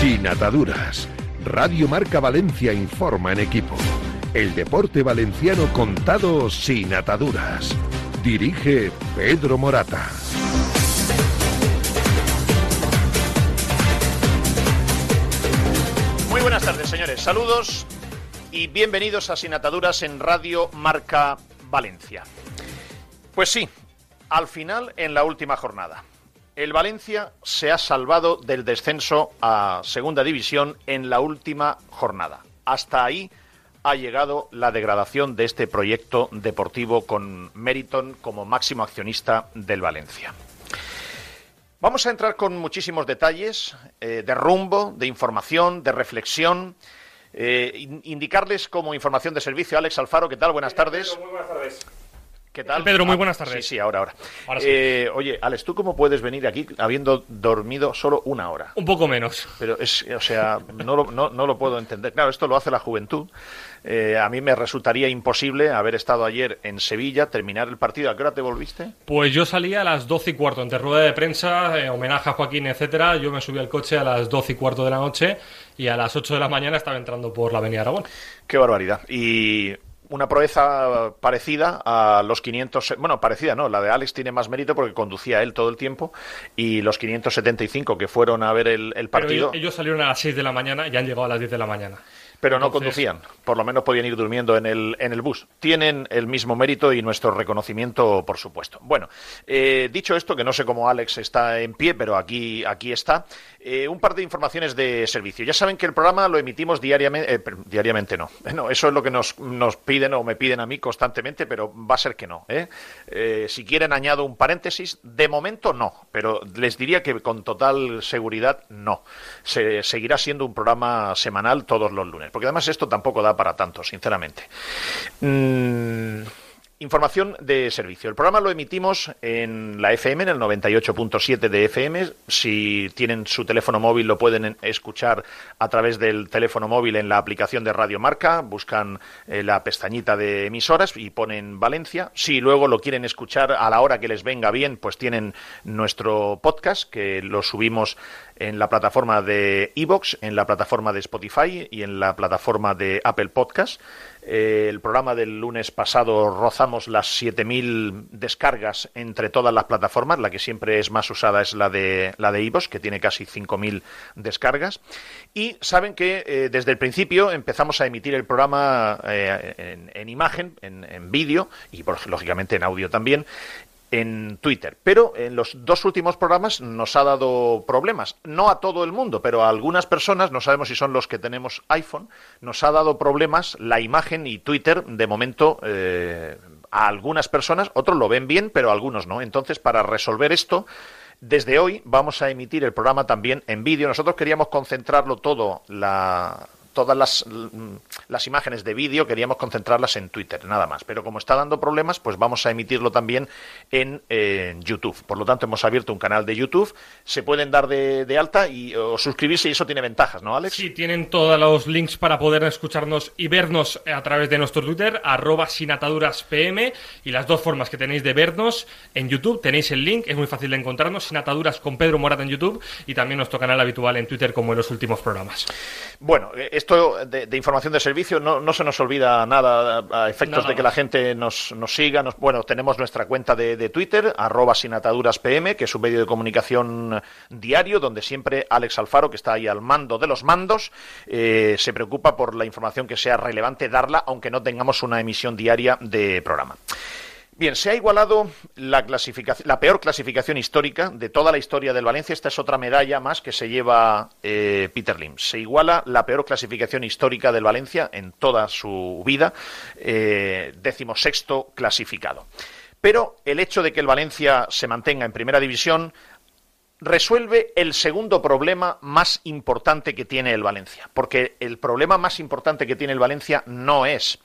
Sin ataduras. Radio Marca Valencia informa en equipo. El deporte valenciano contado sin ataduras. Dirige Pedro Morata. Muy buenas tardes, señores. Saludos y bienvenidos a Sin Ataduras en Radio Marca Valencia. Pues sí, al final en la última jornada. El Valencia se ha salvado del descenso a Segunda División en la última jornada. Hasta ahí ha llegado la degradación de este proyecto deportivo con Meriton como máximo accionista del Valencia. Vamos a entrar con muchísimos detalles eh, de rumbo, de información, de reflexión. Eh, indicarles como información de servicio, Alex Alfaro, ¿qué tal? Buenas tardes. Muy buenas tardes. ¿Qué tal? Pedro, muy Ah, buenas tardes. Sí, sí, ahora, ahora. Ahora sí. Eh, oye, Alex, ¿tú cómo puedes venir aquí habiendo dormido solo una hora? Un poco menos. Pero es, o sea, no lo, no, no lo puedo entender. Claro, esto lo hace la juventud. Eh, a mí me resultaría imposible haber estado ayer en Sevilla, terminar el partido. ¿A qué hora te volviste? Pues yo salí a las 12 y cuarto, entre rueda de prensa, eh, homenaje a Joaquín, etcétera. Yo me subí al coche a las 12 y cuarto de la noche y a las 8 de la mañana estaba entrando por la Avenida Aragón. Qué barbaridad. Y una proeza parecida a los 500, bueno, parecida no, la de Alex tiene más mérito porque conducía él todo el tiempo y los 575 que fueron a ver el, partido, ellos, ellos salieron a las 6 de la mañana y han llegado a las 10 de la mañana. pero no entonces- conducían, por lo menos podían ir durmiendo en el, en el bus. Tienen el mismo mérito y nuestro reconocimiento, por supuesto. Bueno, eh, dicho esto, que no sé cómo Alex está en pie, pero aquí, aquí está, eh, un par de informaciones de servicio. Ya saben que el programa lo emitimos diariamente, eh, diariamente no. No, eso es lo que nos, nos piden o me piden a mí constantemente, pero va a ser que no. Eh, si quieren añado un paréntesis, de momento no, pero les diría que con total seguridad no. Se, seguirá siendo un programa semanal todos los lunes, porque además esto tampoco da para tanto, sinceramente. Mm, Información de servicio. El programa lo emitimos en la FM, en el 98.7 de FM. Si tienen su teléfono móvil lo pueden en- escuchar a través del teléfono móvil en la aplicación de Radio Marca. Buscan eh, la pestañita de emisoras y ponen Valencia. Si luego lo quieren escuchar a la hora que les venga bien, pues tienen nuestro podcast que lo subimos en la plataforma de Evox, en la plataforma de Spotify y en la plataforma de Apple Podcast. Eh, el programa del lunes pasado rozamos las 7.000 descargas entre todas las plataformas. La que siempre es más usada es la de la de Evox, que tiene casi 5.000 descargas. Y saben que eh, desde el principio empezamos a emitir el programa eh, en, en imagen, en, en vídeo y lógicamente en audio también en Twitter. Pero en los dos últimos programas nos ha dado problemas. No a todo el mundo, pero a algunas personas, no sabemos si son los que tenemos iPhone, nos ha dado problemas la imagen y Twitter de momento. eh, a algunas personas, otros lo ven bien, pero algunos no. Entonces, para resolver esto, desde hoy vamos a emitir el programa también en vídeo. Nosotros queríamos concentrarlo todo, la, todas las, mm, las imágenes de vídeo, queríamos concentrarlas en Twitter, nada más. Pero como está dando problemas, pues vamos a emitirlo también en, eh, YouTube. Por lo tanto, hemos abierto un canal de YouTube. Se pueden dar de, de alta y o suscribirse y eso tiene ventajas, ¿no, Alex? Sí, tienen todos los links para poder escucharnos y vernos a través de nuestro Twitter, arroba sin ataduras PM, y las dos formas que tenéis de vernos en YouTube. Tenéis el link, es muy fácil de encontrarnos, sin ataduras con Pedro Morata en YouTube, y también nuestro canal habitual en Twitter como en los últimos programas. Bueno, eh, esto de, de información de servicio no, no se nos olvida nada a efectos de que la gente nos, nos siga. Nos- bueno, tenemos nuestra cuenta de, de Twitter, arroba sin ataduras PM, que es un medio de comunicación diario, donde siempre Alex Alfaro, que está ahí al mando de los mandos, eh, se preocupa por la información que sea relevante darla, aunque no tengamos una emisión diaria de programa. Bien, se ha igualado la, peor clasificación histórica de toda la historia del Valencia. Esta es otra medalla más que se lleva eh, Peter Lim. Se iguala la peor clasificación histórica del Valencia en toda su vida, eh, decimosexto clasificado. Pero el hecho de que el Valencia se mantenga en primera división resuelve el segundo problema más importante que tiene el Valencia. Porque el problema más importante que tiene el Valencia no es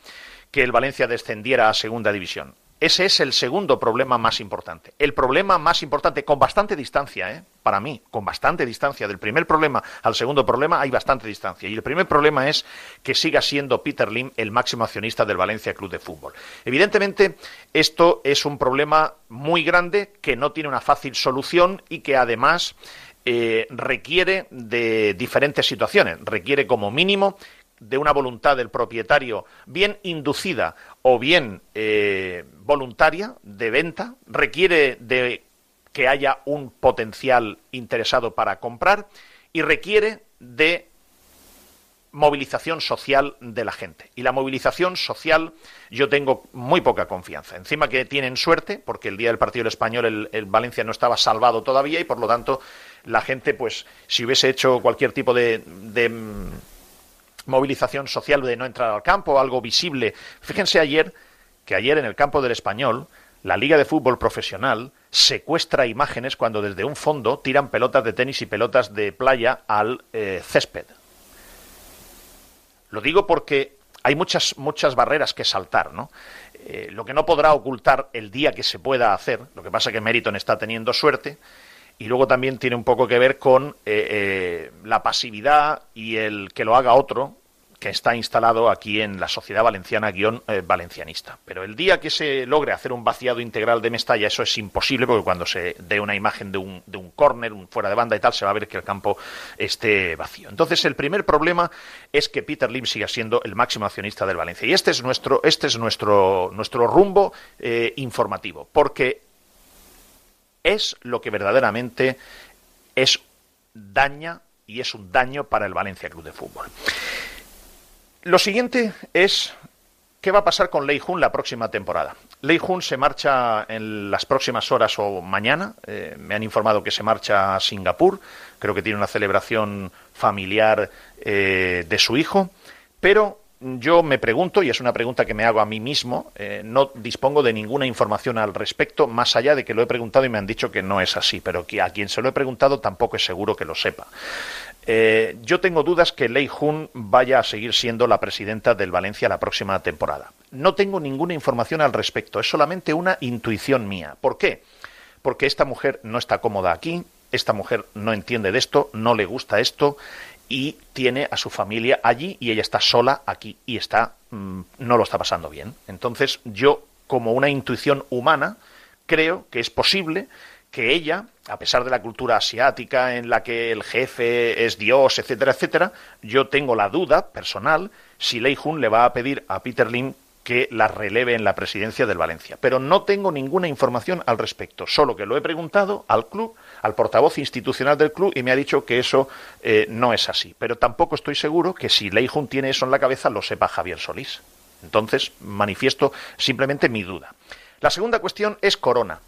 que el Valencia descendiera a segunda división. Ese es el segundo problema más importante. El problema más importante, con bastante distancia, ¿eh? para mí, con bastante distancia, del primer problema al segundo problema hay bastante distancia. Y el primer problema es que siga siendo Peter Lim el máximo accionista del Valencia Club de Fútbol. Evidentemente, esto es un problema muy grande que no tiene una fácil solución y que además eh, requiere de diferentes situaciones. Requiere como mínimo de una voluntad del propietario bien inducida o bien eh, voluntaria de venta, requiere de que haya un potencial interesado para comprar y requiere de movilización social de la gente. Y la movilización social yo tengo muy poca confianza. Encima que tienen suerte, porque el día del partido del español el, Valencia no estaba salvado todavía y por lo tanto la gente, pues, si hubiese hecho cualquier tipo de, movilización social de no entrar al campo, algo visible. Fíjense ayer que ayer en el campo del español la Liga de Fútbol Profesional secuestra imágenes cuando desde un fondo tiran pelotas de tenis y pelotas de playa al eh, césped. Lo digo porque hay muchas, muchas barreras que saltar, ¿no? Eh, lo que no podrá ocultar el día que se pueda hacer, lo que pasa es que Meriton está teniendo suerte, y luego también tiene un poco que ver con eh, la pasividad y el que lo haga otro, que está instalado aquí en la sociedad valenciana guion eh, valencianista. Pero el día que se logre hacer un vaciado integral de Mestalla, eso es imposible porque cuando se dé una imagen de un, de un córner, un fuera de banda y tal, se va a ver que el campo esté vacío. Entonces, el primer problema es que Peter Lim siga siendo el máximo accionista del Valencia. Y este es nuestro, este es nuestro, nuestro rumbo eh, informativo, porque es lo que verdaderamente es daña y es un daño para el Valencia Club de Fútbol. Lo siguiente es qué va a pasar con Lei Jun la próxima temporada. Lei Jun se marcha en las próximas horas o mañana. Eh, me han informado que se marcha a Singapur. Creo que tiene una celebración familiar eh, de su hijo. Pero yo me pregunto, y es una pregunta que me hago a mí mismo, eh, no dispongo de ninguna información al respecto, más allá de que lo he preguntado y me han dicho que no es así, pero a quien se lo he preguntado tampoco es seguro que lo sepa. Eh, yo tengo dudas que Lei Jun vaya a seguir siendo la presidenta del Valencia la próxima temporada. No tengo ninguna información al respecto, es solamente una intuición mía. ¿Por qué? Porque esta mujer no está cómoda aquí, esta mujer no entiende de esto, no le gusta esto y tiene a su familia allí y ella está sola aquí y está mm, no lo está pasando bien. Entonces, yo como una intuición humana creo que es posible que ella, a pesar de la cultura asiática en la que el jefe es Dios, etcétera, etcétera, yo tengo la duda personal si Lei Jun le va a pedir a Peter Lim que la releve en la presidencia del Valencia. Pero no tengo ninguna información al respecto, solo que lo he preguntado al club, al portavoz institucional del club, y me ha dicho que eso eh, no es así. Pero tampoco estoy seguro que si Lei Jun tiene eso en la cabeza lo sepa Javier Solís. Entonces, manifiesto simplemente mi duda. La segunda cuestión es Corona.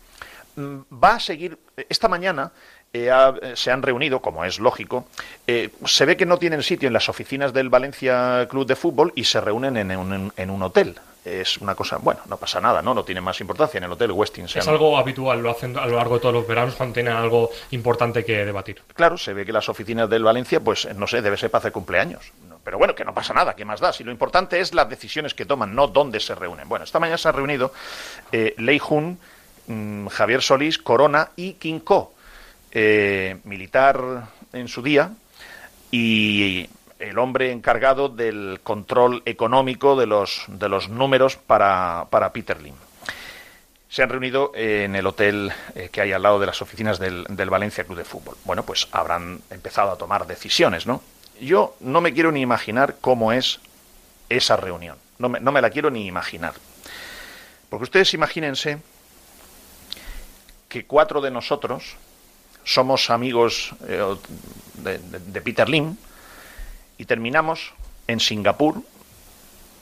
Mm, va a seguir. Esta mañana eh, se han reunido, como es lógico. Eh, se ve que no tienen sitio en las oficinas del Valencia Club de Fútbol y se reúnen en un, en un hotel. Es una cosa, bueno, no pasa nada, ¿no? No tiene más importancia en el hotel Westin. Es algo habitual, lo hacen a lo largo de todos los veranos cuando tienen algo importante que debatir. Claro, se ve que las oficinas del Valencia, pues no sé, debe ser para hacer cumpleaños. Pero bueno, que no pasa nada, ¿qué más da? Si lo importante es las decisiones que toman, no dónde se reúnen. Bueno, esta mañana se ha reunido eh, Lei Jun Mm, Javier Solís, Corona y Quincó, eh, militar en su día y el hombre encargado del control económico de los, de los números para, para Peter Lim. Se han reunido en el hotel eh, que hay al lado de las oficinas del, del, Valencia Club de Fútbol. Bueno, pues habrán empezado a tomar decisiones, ¿no? Yo no me quiero ni imaginar cómo es esa reunión. No me, no me la quiero ni imaginar. Porque ustedes imagínense que cuatro de nosotros somos amigos eh, de, Peter Lim y terminamos en Singapur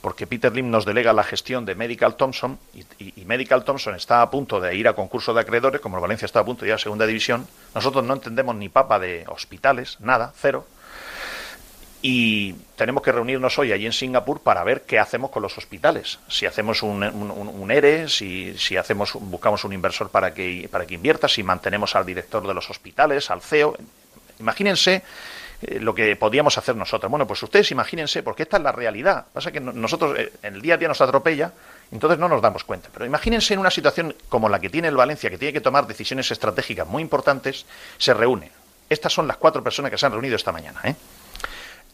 porque Peter Lim nos delega la gestión de Medical Thompson y, Medical Thompson está a punto de ir a concurso de acreedores, como Valencia está a punto de ir a segunda división, nosotros no entendemos ni papa de hospitales, nada, cero, y tenemos que reunirnos hoy allí en Singapur para ver qué hacemos con los hospitales. Si hacemos un, un, ERE, si, si, hacemos, buscamos un inversor para que, invierta, si mantenemos al director de los hospitales, al CEO. Imagínense eh, lo que podíamos hacer nosotros. Bueno, pues ustedes imagínense, porque esta es la realidad. Pasa que nosotros eh, en el día a día nos atropella, entonces no nos damos cuenta. Pero imagínense en una situación como la que tiene el Valencia, que tiene que tomar decisiones estratégicas muy importantes, se reúne. Estas son las cuatro personas que se han reunido esta mañana. ¿eh?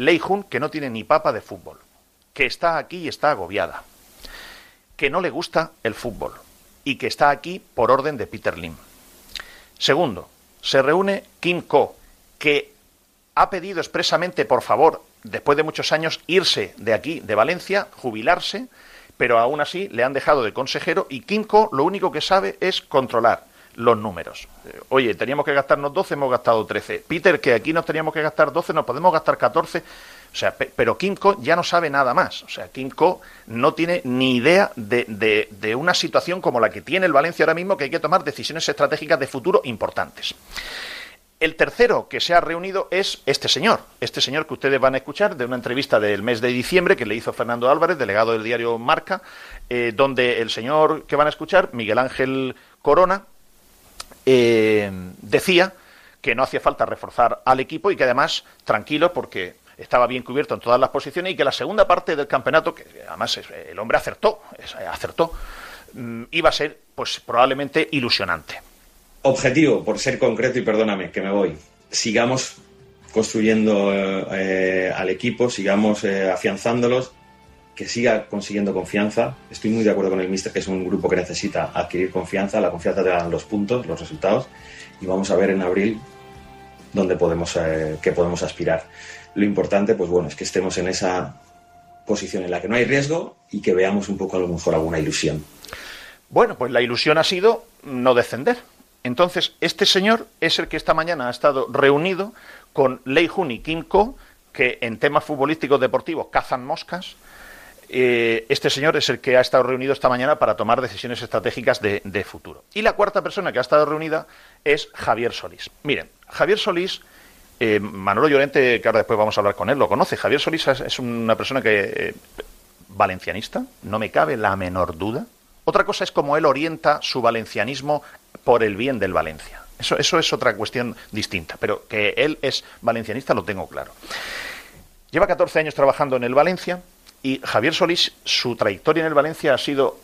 Lei Jun, que no tiene ni papa de fútbol, que está aquí y está agobiada, que no le gusta el fútbol y que está aquí por orden de Peter Lim. Segundo, se reúne Kim Ko, que ha pedido expresamente, por favor, después de muchos años, irse de aquí, de Valencia, jubilarse, pero aún así le han dejado de consejero y Kinko lo único que sabe es controlar los números. Eh, oye, teníamos que gastarnos 12, hemos gastado 13. Peter, que aquí nos teníamos que gastar 12, nos podemos gastar 14. O sea, pero Kinko ya no sabe nada más. O sea, Kinko no tiene ni idea de, de, de, una situación como la que tiene el Valencia ahora mismo, que hay que tomar decisiones estratégicas de futuro importantes. El tercero que se ha reunido es este señor, este señor que ustedes van a escuchar de una entrevista del mes de diciembre que le hizo Fernando Álvarez, delegado del diario Marca, eh, donde el señor que van a escuchar, Miguel Ángel Corona, eh, decía que no hacía falta reforzar al equipo y que además, tranquilo, porque estaba bien cubierto en todas las posiciones y que la segunda parte del campeonato, que además el hombre acertó, acertó, mm, iba a ser pues probablemente ilusionante. Objetivo, por ser concreto y perdóname que me voy, sigamos construyendo eh, al equipo, sigamos eh, afianzándolos, que siga consiguiendo confianza. Estoy muy de acuerdo con el Mister que es un grupo que necesita adquirir confianza, la confianza te dan los puntos, los resultados, y vamos a ver en abril dónde podemos, eh, podemos aspirar. Lo importante, pues bueno, es que estemos en esa posición en la que no hay riesgo y que veamos un poco a lo mejor alguna ilusión. Bueno, pues la ilusión ha sido no descender, entonces, este señor es el que esta mañana ha estado reunido con Lei Jun y Kim Ko, que en temas futbolísticos deportivos cazan moscas. Eh, este señor es el que ha estado reunido esta mañana para tomar decisiones estratégicas de, futuro. Y la cuarta persona que ha estado reunida es Javier Solís. Miren, Javier Solís, eh, Manolo Llorente, que ahora después vamos a hablar con él, lo conoce. Javier Solís es, una persona que eh, valencianista, no me cabe la menor duda. Otra cosa es cómo él orienta su valencianismo por el bien del Valencia. Eso, eso es otra cuestión distinta, pero que él es valencianista lo tengo claro. Lleva 14 años trabajando en el Valencia y Javier Solís, su trayectoria en el Valencia ha sido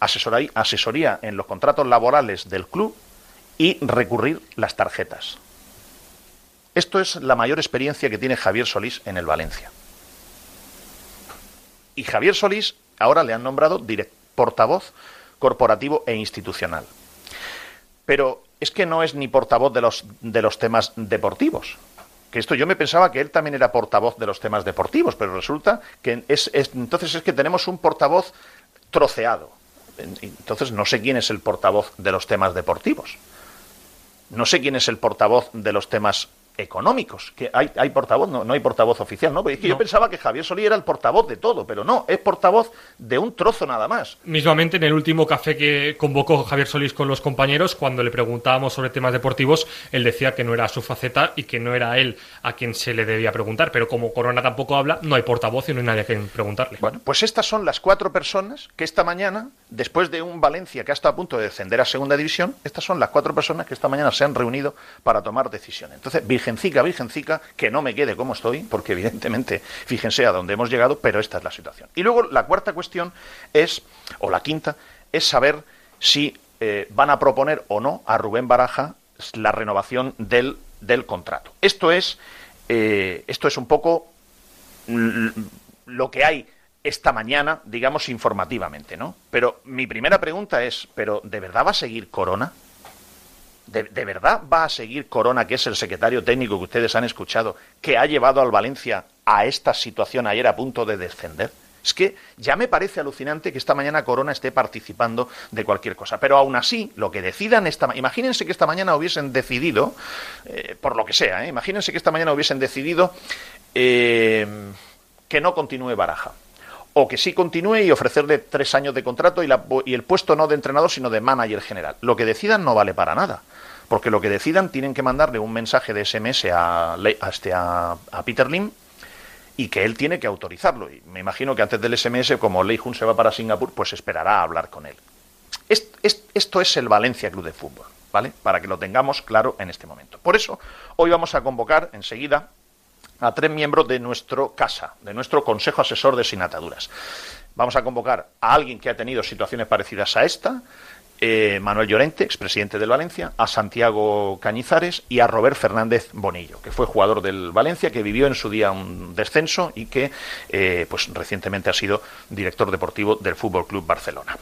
asesoría, asesoría en los contratos laborales del club y recurrir las tarjetas. Esto es la mayor experiencia que tiene Javier Solís en el Valencia. Y Javier Solís ahora le han nombrado portavoz corporativo e institucional pero es que no es ni portavoz de los, de los temas deportivos. Que esto yo me pensaba que él también era portavoz de los temas deportivos, pero resulta que es, entonces es que tenemos un portavoz troceado. Entonces no sé quién es el portavoz de los temas deportivos. No sé quién es el portavoz de los temas económicos. Que hay, hay portavoz, no, no, hay portavoz oficial, ¿no? Es que yo pensaba que Javier Solí era el portavoz de todo, pero no, es portavoz de un trozo nada más. Mismamente en el último café que convocó Javier Solís con los compañeros, cuando le preguntábamos sobre temas deportivos, él decía que no era su faceta y que no era él a quien se le debía preguntar. Pero como Corona tampoco habla, no hay portavoz y no hay nadie a quien preguntarle. Bueno, pues estas son las cuatro personas que esta mañana, después de un Valencia que ha estado a punto de descender a segunda división, estas son las cuatro personas que esta mañana se han reunido para tomar decisiones. Entonces, virgencica, virgencica, que no me quede como estoy, porque evidentemente, fíjense a dónde hemos llegado, pero esta es la situación. Y luego la cuarta cuestión es, o la quinta, es saber si eh, van a proponer o no a Rubén Baraja la renovación del, del contrato. Esto es, eh, esto es un poco lo que hay esta mañana, digamos, informativamente, ¿no? Pero mi primera pregunta es, ¿pero de verdad va a seguir Corona? ¿De, verdad va a seguir Corona, que es el secretario técnico que ustedes han escuchado, que ha llevado al Valencia a esta situación ayer a punto de descender? Es que ya me parece alucinante que esta mañana Corona esté participando de cualquier cosa. Pero aún así, lo que decidan esta imagínense que esta mañana hubiesen decidido, eh, por lo que sea, ¿eh? imagínense que esta mañana hubiesen decidido eh, que no continúe Baraja o que sí continúe y ofrecerle tres años de contrato y, y, el puesto no de entrenador, sino de manager general. Lo que decidan no vale para nada, porque lo que decidan tienen que mandarle un mensaje de SMS a, a, este, a, Peter Lim y que él tiene que autorizarlo. Y me imagino que antes del SMS, como Lei Jun se va para Singapur, pues esperará a hablar con él. esto es el Valencia Club de Fútbol, ¿vale? Para que lo tengamos claro en este momento. Por eso, hoy vamos a convocar enseguida a tres miembros de nuestro casa, de nuestro Consejo Asesor de Sinataduras. Vamos a convocar a alguien que ha tenido situaciones parecidas a esta, eh, Manuel Llorente, expresidente del Valencia, a Santiago Cañizares y a Robert Fernández Bonillo, que fue jugador del Valencia, que vivió en su día un descenso y que eh, pues recientemente ha sido director deportivo del Fútbol Club Barcelona.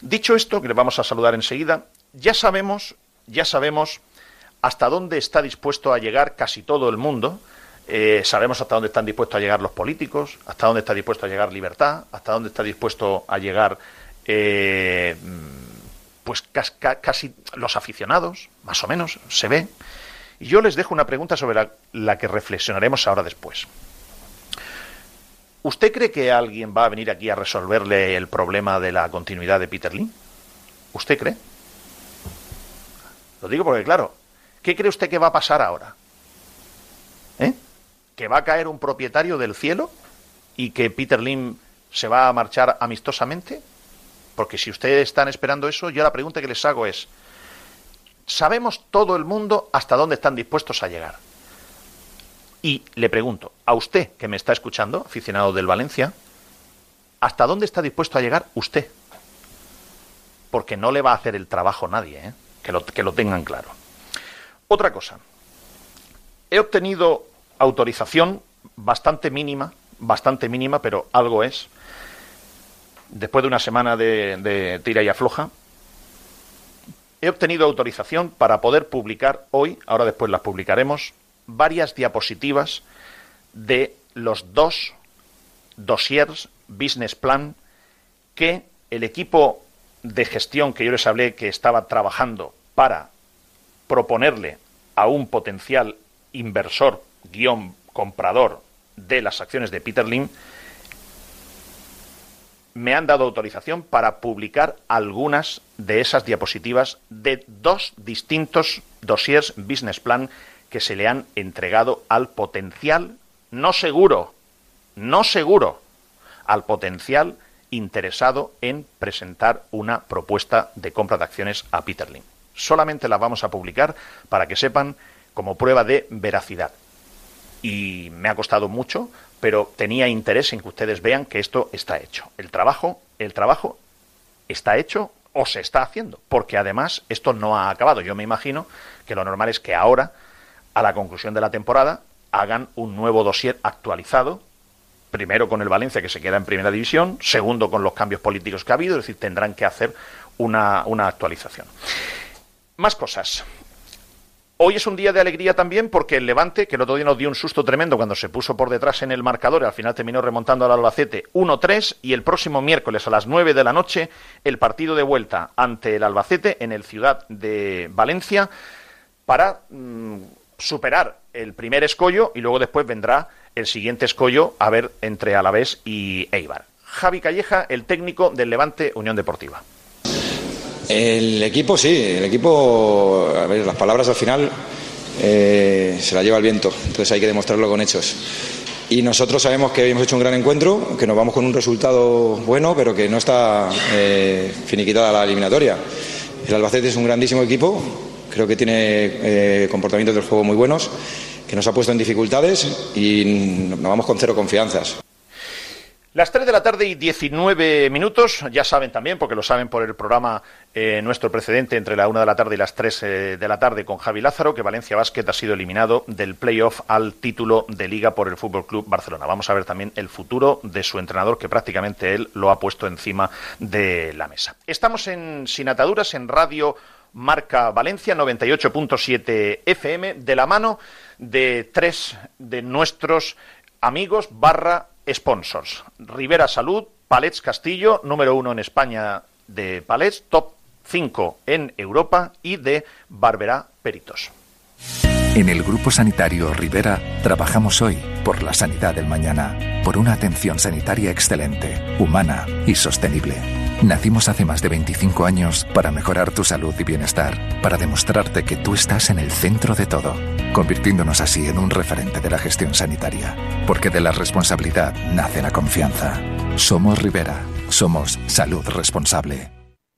Dicho esto, que le vamos a saludar enseguida, ya sabemos, ya sabemos hasta dónde está dispuesto a llegar casi todo el mundo. Eh, sabemos hasta dónde están dispuestos a llegar los políticos, hasta dónde está dispuesto a llegar libertad, hasta dónde está dispuesto a llegar eh, pues casi los aficionados, más o menos, se ve. Y yo les dejo una pregunta sobre la, que reflexionaremos ahora después. ¿Usted cree que alguien va a venir aquí a resolverle el problema de la continuidad de Peter Lee? ¿Usted cree? Lo digo porque, claro, ¿qué cree usted que va a pasar ahora? ¿Eh? ¿Que va a caer un propietario del cielo y que Peter Lim se va a marchar amistosamente? Porque si ustedes están esperando eso, yo la pregunta que les hago es, sabemos todo el mundo hasta dónde están dispuestos a llegar. Y le pregunto, a usted que me está escuchando, aficionado del Valencia, ¿hasta dónde está dispuesto a llegar usted? Porque no le va a hacer el trabajo nadie, ¿eh? que, lo, que lo tengan claro. Otra cosa, he obtenido autorización bastante mínima, bastante mínima, pero algo es, después de una semana de, tira y afloja, he obtenido autorización para poder publicar hoy, ahora después las publicaremos, varias diapositivas de los dos dossiers business plan que el equipo de gestión que yo les hablé que estaba trabajando para proponerle a un potencial inversor guion comprador de las acciones de Peter Lim me han dado autorización para publicar algunas de esas diapositivas de dos distintos dossiers business plan que se le han entregado al potencial, no seguro, no seguro, al potencial interesado en presentar una propuesta de compra de acciones a Peter Lim. Solamente las vamos a publicar para que sepan como prueba de veracidad. Y me ha costado mucho pero tenía interés en que ustedes vean que esto está hecho. El trabajo, el trabajo está hecho o se está haciendo, porque además esto no ha acabado. Yo me imagino que lo normal es que ahora, a la conclusión de la temporada, hagan un nuevo dossier actualizado, primero con el Valencia que se queda en primera división, segundo con los cambios políticos que ha habido, es decir, tendrán que hacer una, una actualización. Más cosas. Hoy es un día de alegría también porque el Levante, que el otro día nos dio un susto tremendo cuando se puso por detrás en el marcador, al final terminó remontando al Albacete 1-3 y el próximo miércoles a las 9 de la noche el partido de vuelta ante el Albacete en el Ciudad de Valencia para mm, superar el primer escollo y luego después vendrá el siguiente escollo a ver entre Alavés y Eibar. Javi Calleja, el técnico del Levante Unión Deportiva. El equipo sí, el equipo, a ver, las palabras al final eh, se la lleva el viento, entonces hay que demostrarlo con hechos. Y nosotros sabemos que hemos hecho un gran encuentro, que nos vamos con un resultado bueno, pero que no está eh, finiquitada la eliminatoria. El Albacete es un grandísimo equipo, creo que tiene eh, comportamientos del juego muy buenos, que nos ha puesto en dificultades y nos vamos con cero confianzas. Las 3 de la tarde y 19 minutos, ya saben también, porque lo saben por el programa eh, nuestro precedente entre la 1 de la tarde y las 3 eh, de la tarde con Javi Lázaro, que Valencia Basket ha sido eliminado del playoff al título de liga por el Fútbol Club Barcelona. Vamos a ver también el futuro de su entrenador, que prácticamente él lo ha puesto encima de la mesa. Estamos en Sin Ataduras, en Radio Marca Valencia 98.7 FM, de la mano de tres de nuestros amigos barra sponsors. Rivera Salud, Palets Castillo, número uno en España de Palets, top 5 en Europa y de Barberá Peritos. En el Grupo Sanitario Rivera trabajamos hoy por la sanidad del mañana, por una atención sanitaria excelente, humana y sostenible. Nacimos hace más de 25 años para mejorar tu salud y bienestar, para demostrarte que tú estás en el centro de todo, convirtiéndonos así en un referente de la gestión sanitaria. Porque de la responsabilidad nace la confianza. Somos Rivera, somos salud responsable.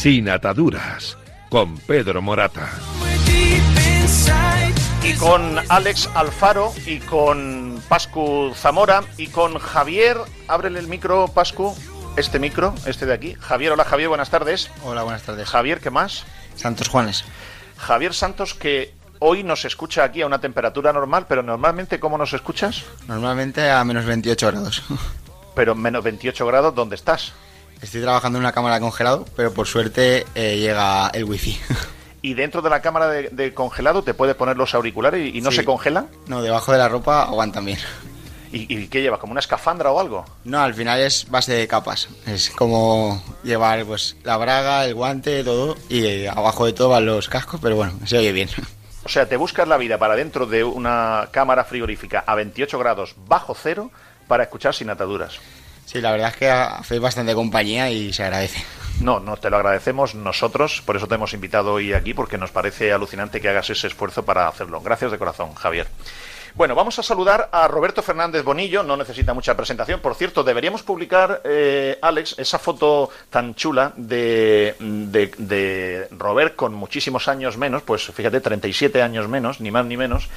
Sin ataduras, con Pedro Morata. Y con Alex Alfaro y con Pascu Zamora y con Javier. Ábrele el micro, Pascu. Este micro, este de aquí. Javier, hola Javier, buenas tardes. Hola, buenas tardes. Javier, ¿qué más? Santos Juanes. Javier Santos, que hoy nos escucha aquí a una temperatura normal, pero normalmente, ¿cómo nos escuchas? Normalmente a menos 28 grados. Pero menos 28 grados, ¿dónde estás? Estoy trabajando en una cámara de congelado, pero por suerte eh, llega el wifi. ¿Y dentro de la cámara de, de congelado te puedes poner los auriculares y, y no Sí. se congelan? No, debajo de la ropa aguantan bien. ¿Y, ¿Y qué llevas? ¿Como una escafandra o algo? No, al final es base de capas. Es como llevar pues la braga, el guante, todo, y eh, abajo de todo van los cascos, pero bueno, se oye bien. O sea, te buscas la vida para dentro de una cámara frigorífica a 28 grados bajo cero para escuchar sin ataduras. Sí, la verdad es que hacéis bastante compañía y se agradece. No, no te lo agradecemos nosotros, por eso te hemos invitado hoy aquí, porque nos parece alucinante que hagas ese esfuerzo para hacerlo. Gracias de corazón, Javier. Bueno, vamos a saludar a Roberto Fernández Bonillo, no necesita mucha presentación. Por cierto, deberíamos publicar, eh, Alex, esa foto tan chula de, de, Robert con muchísimos años menos, pues fíjate, 37 años menos, ni más ni menos,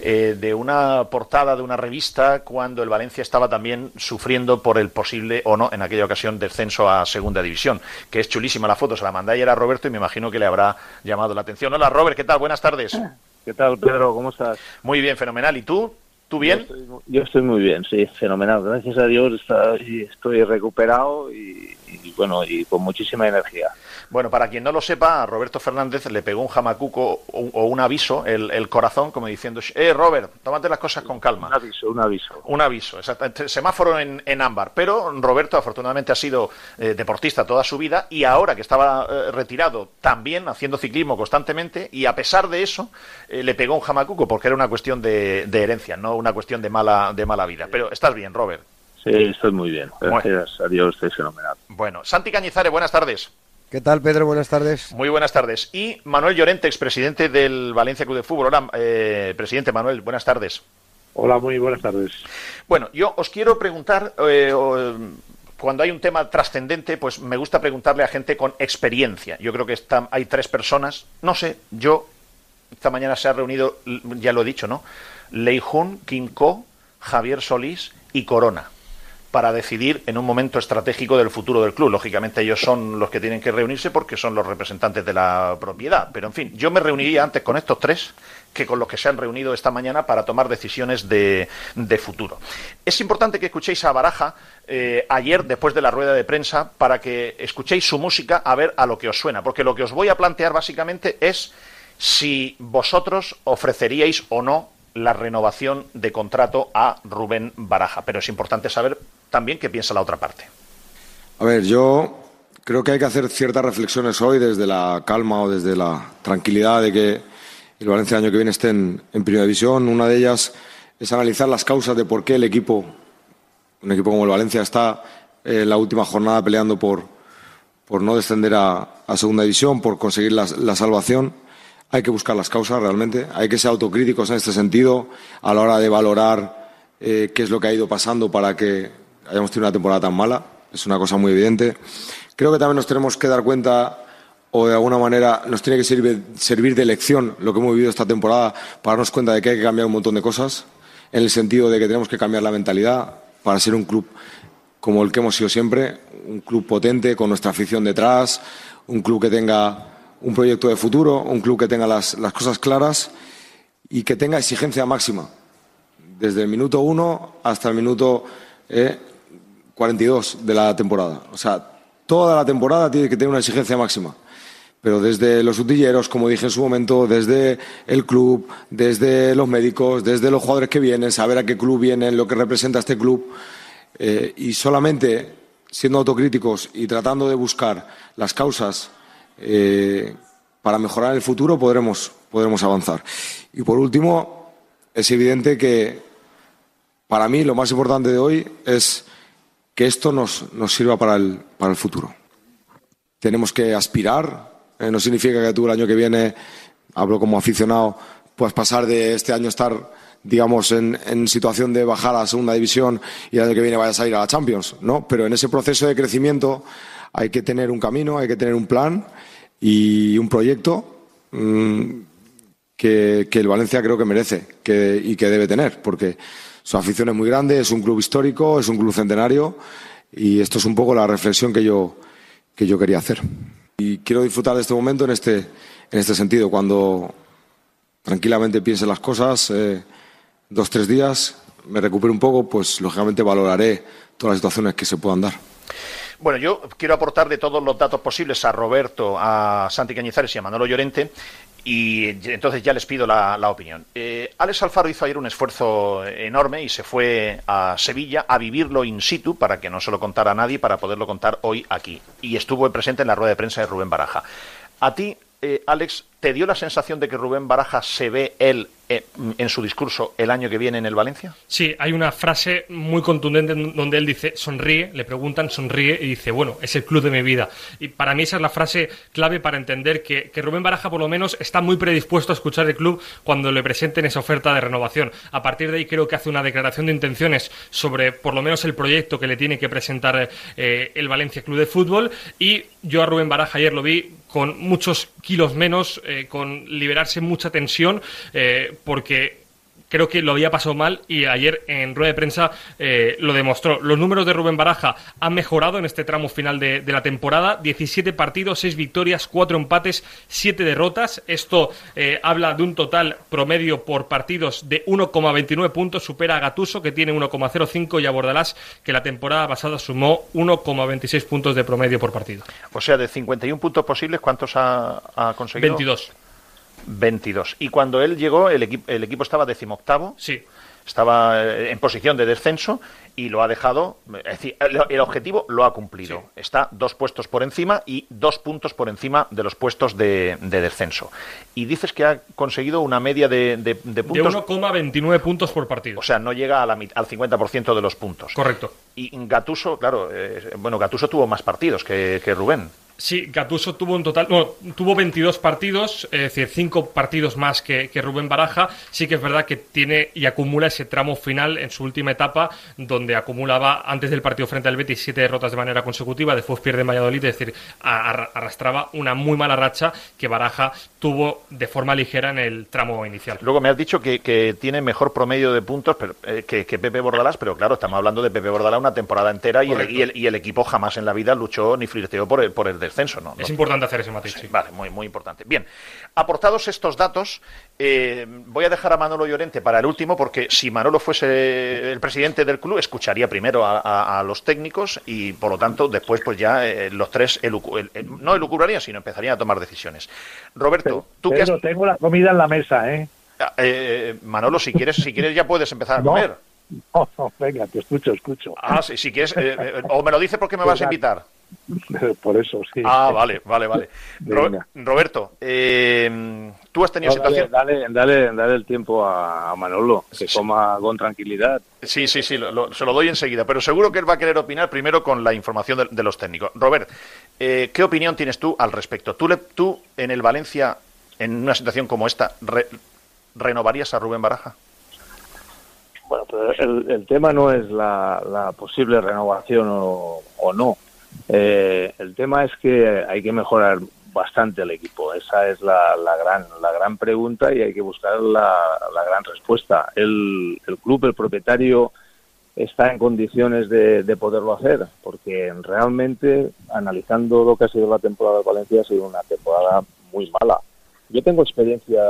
eh, de una portada de una revista cuando el Valencia estaba también sufriendo por el posible o no, en aquella ocasión, descenso a Segunda División. Que es chulísima la foto, se la mandé ayer a Roberto y me imagino que le habrá llamado la atención. Hola, Robert, ¿qué tal? Buenas tardes. ¿Qué tal, Pedro? ¿Cómo estás? Muy bien, fenomenal. ¿Y tú? ¿Tú bien? Yo estoy, mu- yo estoy muy bien, sí, fenomenal. Gracias a Dios estoy, estoy recuperado y, y, bueno, y con muchísima energía. Bueno, para quien no lo sepa, a Roberto Fernández le pegó un jamacuco o, o un aviso, el, el corazón, como diciendo, eh, Robert, tómate las cosas con Un calma. aviso, un aviso. Un aviso, exactamente. Semáforo en, en ámbar. Pero Roberto, afortunadamente, ha sido eh, deportista toda su vida y ahora que estaba eh, retirado, también haciendo ciclismo constantemente. Y a pesar de eso, eh, le pegó un jamacuco porque era una cuestión de, de herencia, no una cuestión de mala, de mala vida. Pero estás bien, Robert. Sí, estoy muy bien. Gracias a Dios estoy fenomenal. Bueno, Santi Cañizares, buenas tardes. ¿Qué tal, Pedro? Buenas tardes. Muy buenas tardes. Y Manuel Llorente, expresidente del Valencia Club de Fútbol. Hola, eh, presidente Manuel, buenas tardes. Hola, muy buenas tardes. Bueno, yo os quiero preguntar, eh, cuando hay un tema trascendente, pues me gusta preguntarle a gente con experiencia. Yo creo que está- hay tres personas, no sé, yo, esta mañana se ha reunido, ya lo he dicho, ¿no? Leijun, Quinco, Javier Solís y Corona para decidir en un momento estratégico del futuro del club. Lógicamente ellos son los que tienen que reunirse porque son los representantes de la propiedad. Pero en fin, yo me reuniría antes con estos tres que con los que se han reunido esta mañana para tomar decisiones de, de futuro. Es importante que escuchéis a Baraja eh, ayer después de la rueda de prensa para que escuchéis su música a ver a lo que os suena. Porque lo que os voy a plantear básicamente es si vosotros ofreceríais o no la renovación de contrato a Rubén Baraja. Pero es importante saber también qué piensa la otra parte. A ver, yo creo que hay que hacer ciertas reflexiones hoy desde la calma o desde la tranquilidad de que el Valencia el año que viene esté en, Primera División. Una de ellas es analizar las causas de por qué el equipo, un equipo como el Valencia, está eh, en la última jornada peleando por, por no descender a, Segunda División, por conseguir la salvación. Hay que buscar las causas realmente, hay que ser autocríticos en este sentido a la hora de valorar eh, qué es lo que ha ido pasando para que hayamos tenido una temporada tan mala. Es una cosa muy evidente. Creo que también nos tenemos que dar cuenta o de alguna manera nos tiene que servir, servir de lección lo que hemos vivido esta temporada para darnos cuenta de que hay que cambiar un montón de cosas, en el sentido de que tenemos que cambiar la mentalidad para ser un club como el que hemos sido siempre, un club potente con nuestra afición detrás, un club que tenga un proyecto de futuro, un club que tenga las, cosas claras y que tenga exigencia máxima, desde el minuto uno hasta el minuto eh, 42 de la temporada. O sea, toda la temporada tiene que tener una exigencia máxima. Pero desde los utilleros, como dije en su momento, desde el club, desde los médicos, desde los jugadores que vienen, saber a qué club vienen, lo que representa este club, eh, y solamente siendo autocríticos y tratando de buscar las causas eh, para mejorar el futuro podremos, podremos avanzar. Y por último, es evidente que para mí lo más importante de hoy es que esto nos, nos sirva para el, para el futuro. Tenemos que aspirar, eh, no significa que tú el año que viene, hablo como aficionado, pues pasar de este año estar digamos, en, situación de bajar a la segunda división y el año que viene vayas a ir a la Champions, ¿no? Pero en ese proceso de crecimiento hay que tener un camino, hay que tener un plan y un proyecto mmm, que, el Valencia creo que merece y que debe tener, porque su afición es muy grande, es un club histórico, es un club centenario y esto es un poco la reflexión que yo, que yo quería hacer. Y quiero disfrutar de este momento en este, en este sentido, cuando tranquilamente piense las cosas. Eh, dos, tres días, me recupero un poco, pues lógicamente valoraré todas las situaciones que se puedan dar. Bueno, yo quiero aportar de todos los datos posibles a Roberto, a Santi Cañizares y a Manolo Llorente. Y entonces ya les pido la, opinión. Eh, Alex Alfaro hizo ayer un esfuerzo enorme y se fue a Sevilla a vivirlo in situ para que no se lo contara a nadie, para poderlo contar hoy aquí. Y estuvo presente en la rueda de prensa de Rubén Baraja. A ti, eh, Alex, ¿te dio la sensación de que Rubén Baraja se ve él en su discurso el año que viene en el Valencia? Sí, hay una frase muy contundente donde él dice, sonríe, le preguntan, sonríe y dice, bueno, es el club de mi vida. Y para mí esa es la frase clave para entender que, que Rubén Baraja por lo menos está muy predispuesto a escuchar el club cuando le presenten esa oferta de renovación. A partir de ahí creo que hace una declaración de intenciones sobre por lo menos el proyecto que le tiene que presentar eh, el Valencia Club de Fútbol y yo a Rubén Baraja ayer lo vi con muchos kilos menos, eh, con liberarse mucha tensión, eh, porque creo que lo había pasado mal y ayer en rueda de prensa eh, lo demostró. Los números de Rubén Baraja han mejorado en este tramo final de, de la temporada. 17 partidos, 6 victorias, 4 empates, 7 derrotas. Esto eh, habla de un total promedio por partidos de 1,29 puntos. Supera a Gatuso, que tiene 1,05, y a Bordalás, que la temporada pasada sumó 1,26 puntos de promedio por partido. O sea, de 51 puntos posibles, ¿cuántos ha, ha conseguido? 22. 22. Y cuando él llegó, el, equi el equipo estaba decimoctavo. Sí. Estaba eh, en posición de descenso y lo ha dejado. Es decir, el, el objetivo lo ha cumplido. Sí. Está dos puestos por encima y dos puntos por encima de los puestos de, de descenso. Y dices que ha conseguido una media de, de, de puntos. De 1,29 puntos por partido. O sea, no llega a la, al 50% de los puntos. Correcto. Y Gatuso, claro, eh, bueno, Gatuso tuvo más partidos que, que Rubén. Sí, Gattuso tuvo un total, bueno, tuvo 22 partidos, es decir, 5 partidos más que, que, Rubén Baraja. Sí que es verdad que tiene y acumula ese tramo final en su última etapa, donde acumulaba antes del partido frente al Betis siete derrotas de manera consecutiva, después pierde en Valladolid, es decir, arrastraba una muy mala racha que Baraja tuvo de forma ligera en el tramo inicial. Luego me has dicho que, que tiene mejor promedio de puntos pero, eh, que, que, Pepe Bordalás, pero claro, estamos hablando de Pepe Bordalás una temporada entera y el, y el, y, el, equipo jamás en la vida luchó ni flirteó por el, por el descenso. ¿no? Es importante hacer ese matiz. Sí, vale, muy, muy importante. Bien, aportados estos datos, eh, voy a dejar a Manolo Llorente para el último, porque si Manolo fuese el presidente del club, escucharía primero a, a, a los técnicos y, por lo tanto, después, pues ya eh, los tres elucu el, el, no elucubrarían, sino empezarían a tomar decisiones. Roberto, pero, tú que has... tengo la comida en la mesa, ¿eh? Eh, Manolo, si quieres, si quieres ya puedes empezar a comer. No, no, venga, te escucho, escucho. Ah, sí, si quieres, eh, eh, o me lo dice porque me vas a invitar. Por eso, sí. Ah, vale, vale, vale. Ro Roberto, eh, tú has tenido no, situación. Dale, dale, dale, el tiempo a, Manolo, que sí. coma con tranquilidad. Sí, sí, sí, lo, lo, se lo doy enseguida, pero seguro que él va a querer opinar primero con la información de, de los técnicos. Robert, eh, ¿qué opinión tienes tú al respecto? ¿Tú, le, tú en el Valencia, en una situación como esta, re, renovarías a Rubén Baraja? Bueno, pero el, el tema no es la, la posible renovación o, o no eh, el tema es que hay que mejorar bastante el equipo. Esa es la, gran, la gran pregunta y hay que buscar la, la gran respuesta. El, el, club, el propietario, está en condiciones de, de, poderlo hacer, porque realmente, analizando lo que ha sido la temporada de Valencia, ha sido una temporada muy mala. Yo tengo experiencia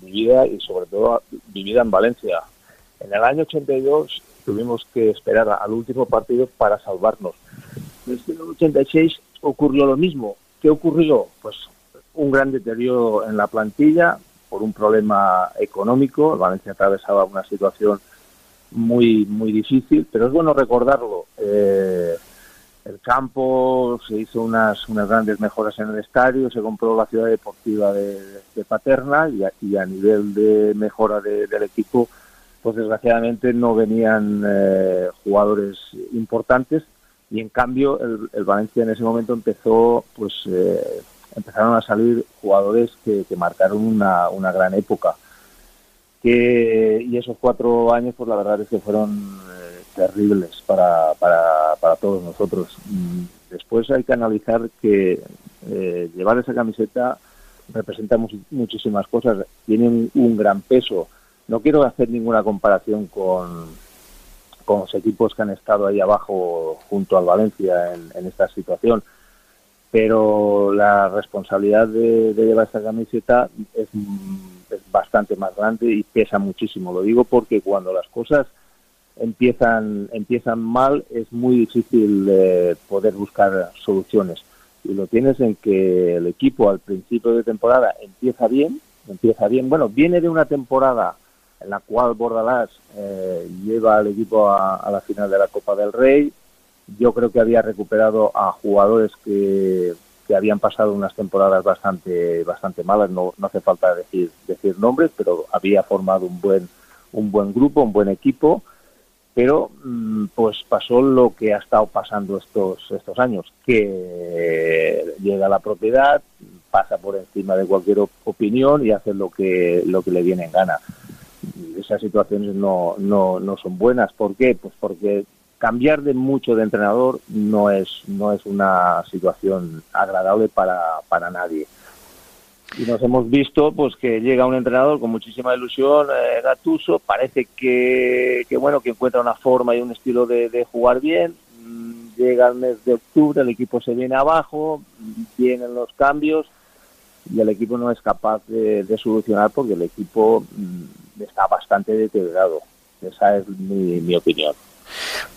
vivida y sobre todo vivida en Valencia. En el año 82 tuvimos que esperar al último partido para salvarnos en el 86 ocurrió lo mismo. ¿Qué ocurrió? Pues un gran deterioro en la plantilla por un problema económico. Valencia atravesaba una situación muy muy difícil, pero es bueno recordarlo. Eh, el campo, se hizo unas, unas grandes mejoras en el estadio, se compró la ciudad deportiva de, Paterna y a, y a, nivel de mejora del equipo, pues desgraciadamente no venían eh, jugadores importantes y en cambio el, Valencia en ese momento empezó, pues eh, empezaron a salir jugadores que, marcaron una, una gran época. Que, y esos cuatro años, pues la verdad es que fueron terribles para, para, para todos nosotros. Mm, después hay que analizar que eh, llevar esa camiseta representa muchísimas cosas, tiene un, gran peso. No quiero hacer ninguna comparación con, con los equipos que han estado ahí abajo junto al Valencia en, esta situación, pero la responsabilidad de, llevar esa camiseta es, es, bastante más grande y pesa muchísimo. Lo digo porque cuando las cosas empiezan, empiezan mal, es muy difícil eh, poder buscar soluciones. Y lo tienes en que el equipo al principio de temporada empieza bien, empieza bien. Bueno, viene de una temporada en la cual Bordalás eh, lleva al equipo a, la final de la Copa del Rey. Yo creo que había recuperado a jugadores que, que habían pasado unas temporadas bastante, bastante malas. No, no hace falta decir, decir nombres, pero había formado un buen, un buen grupo, un buen equipo pero mm, pues pasó lo que ha estado pasando estos estos años que llega la propiedad pasa por encima de cualquier opinión y hace lo que lo que le viene en gana esas situaciones no, no, no son buenas. ¿por qué? pues porque cambiar de mucho de entrenador no es no es una situación agradable para, para nadie. Y nos hemos visto pues que llega un entrenador con muchísima ilusión, eh, Gatuso, parece que, que, bueno que encuentra una forma y un estilo de, jugar bien, mm, llega el mes de octubre, el equipo se viene abajo, vienen los cambios y el equipo no es capaz de, solucionar porque el equipo mm, está bastante deteriorado. Esa es mi, opinión.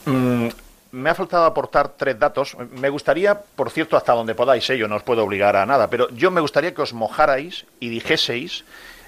Mm, me ha faltado aportar tres datos. Me gustaría, por cierto, hasta donde podáis, ¿eh? yo no os puedo obligar a nada, pero yo me gustaría que os mojarais y dijeseis,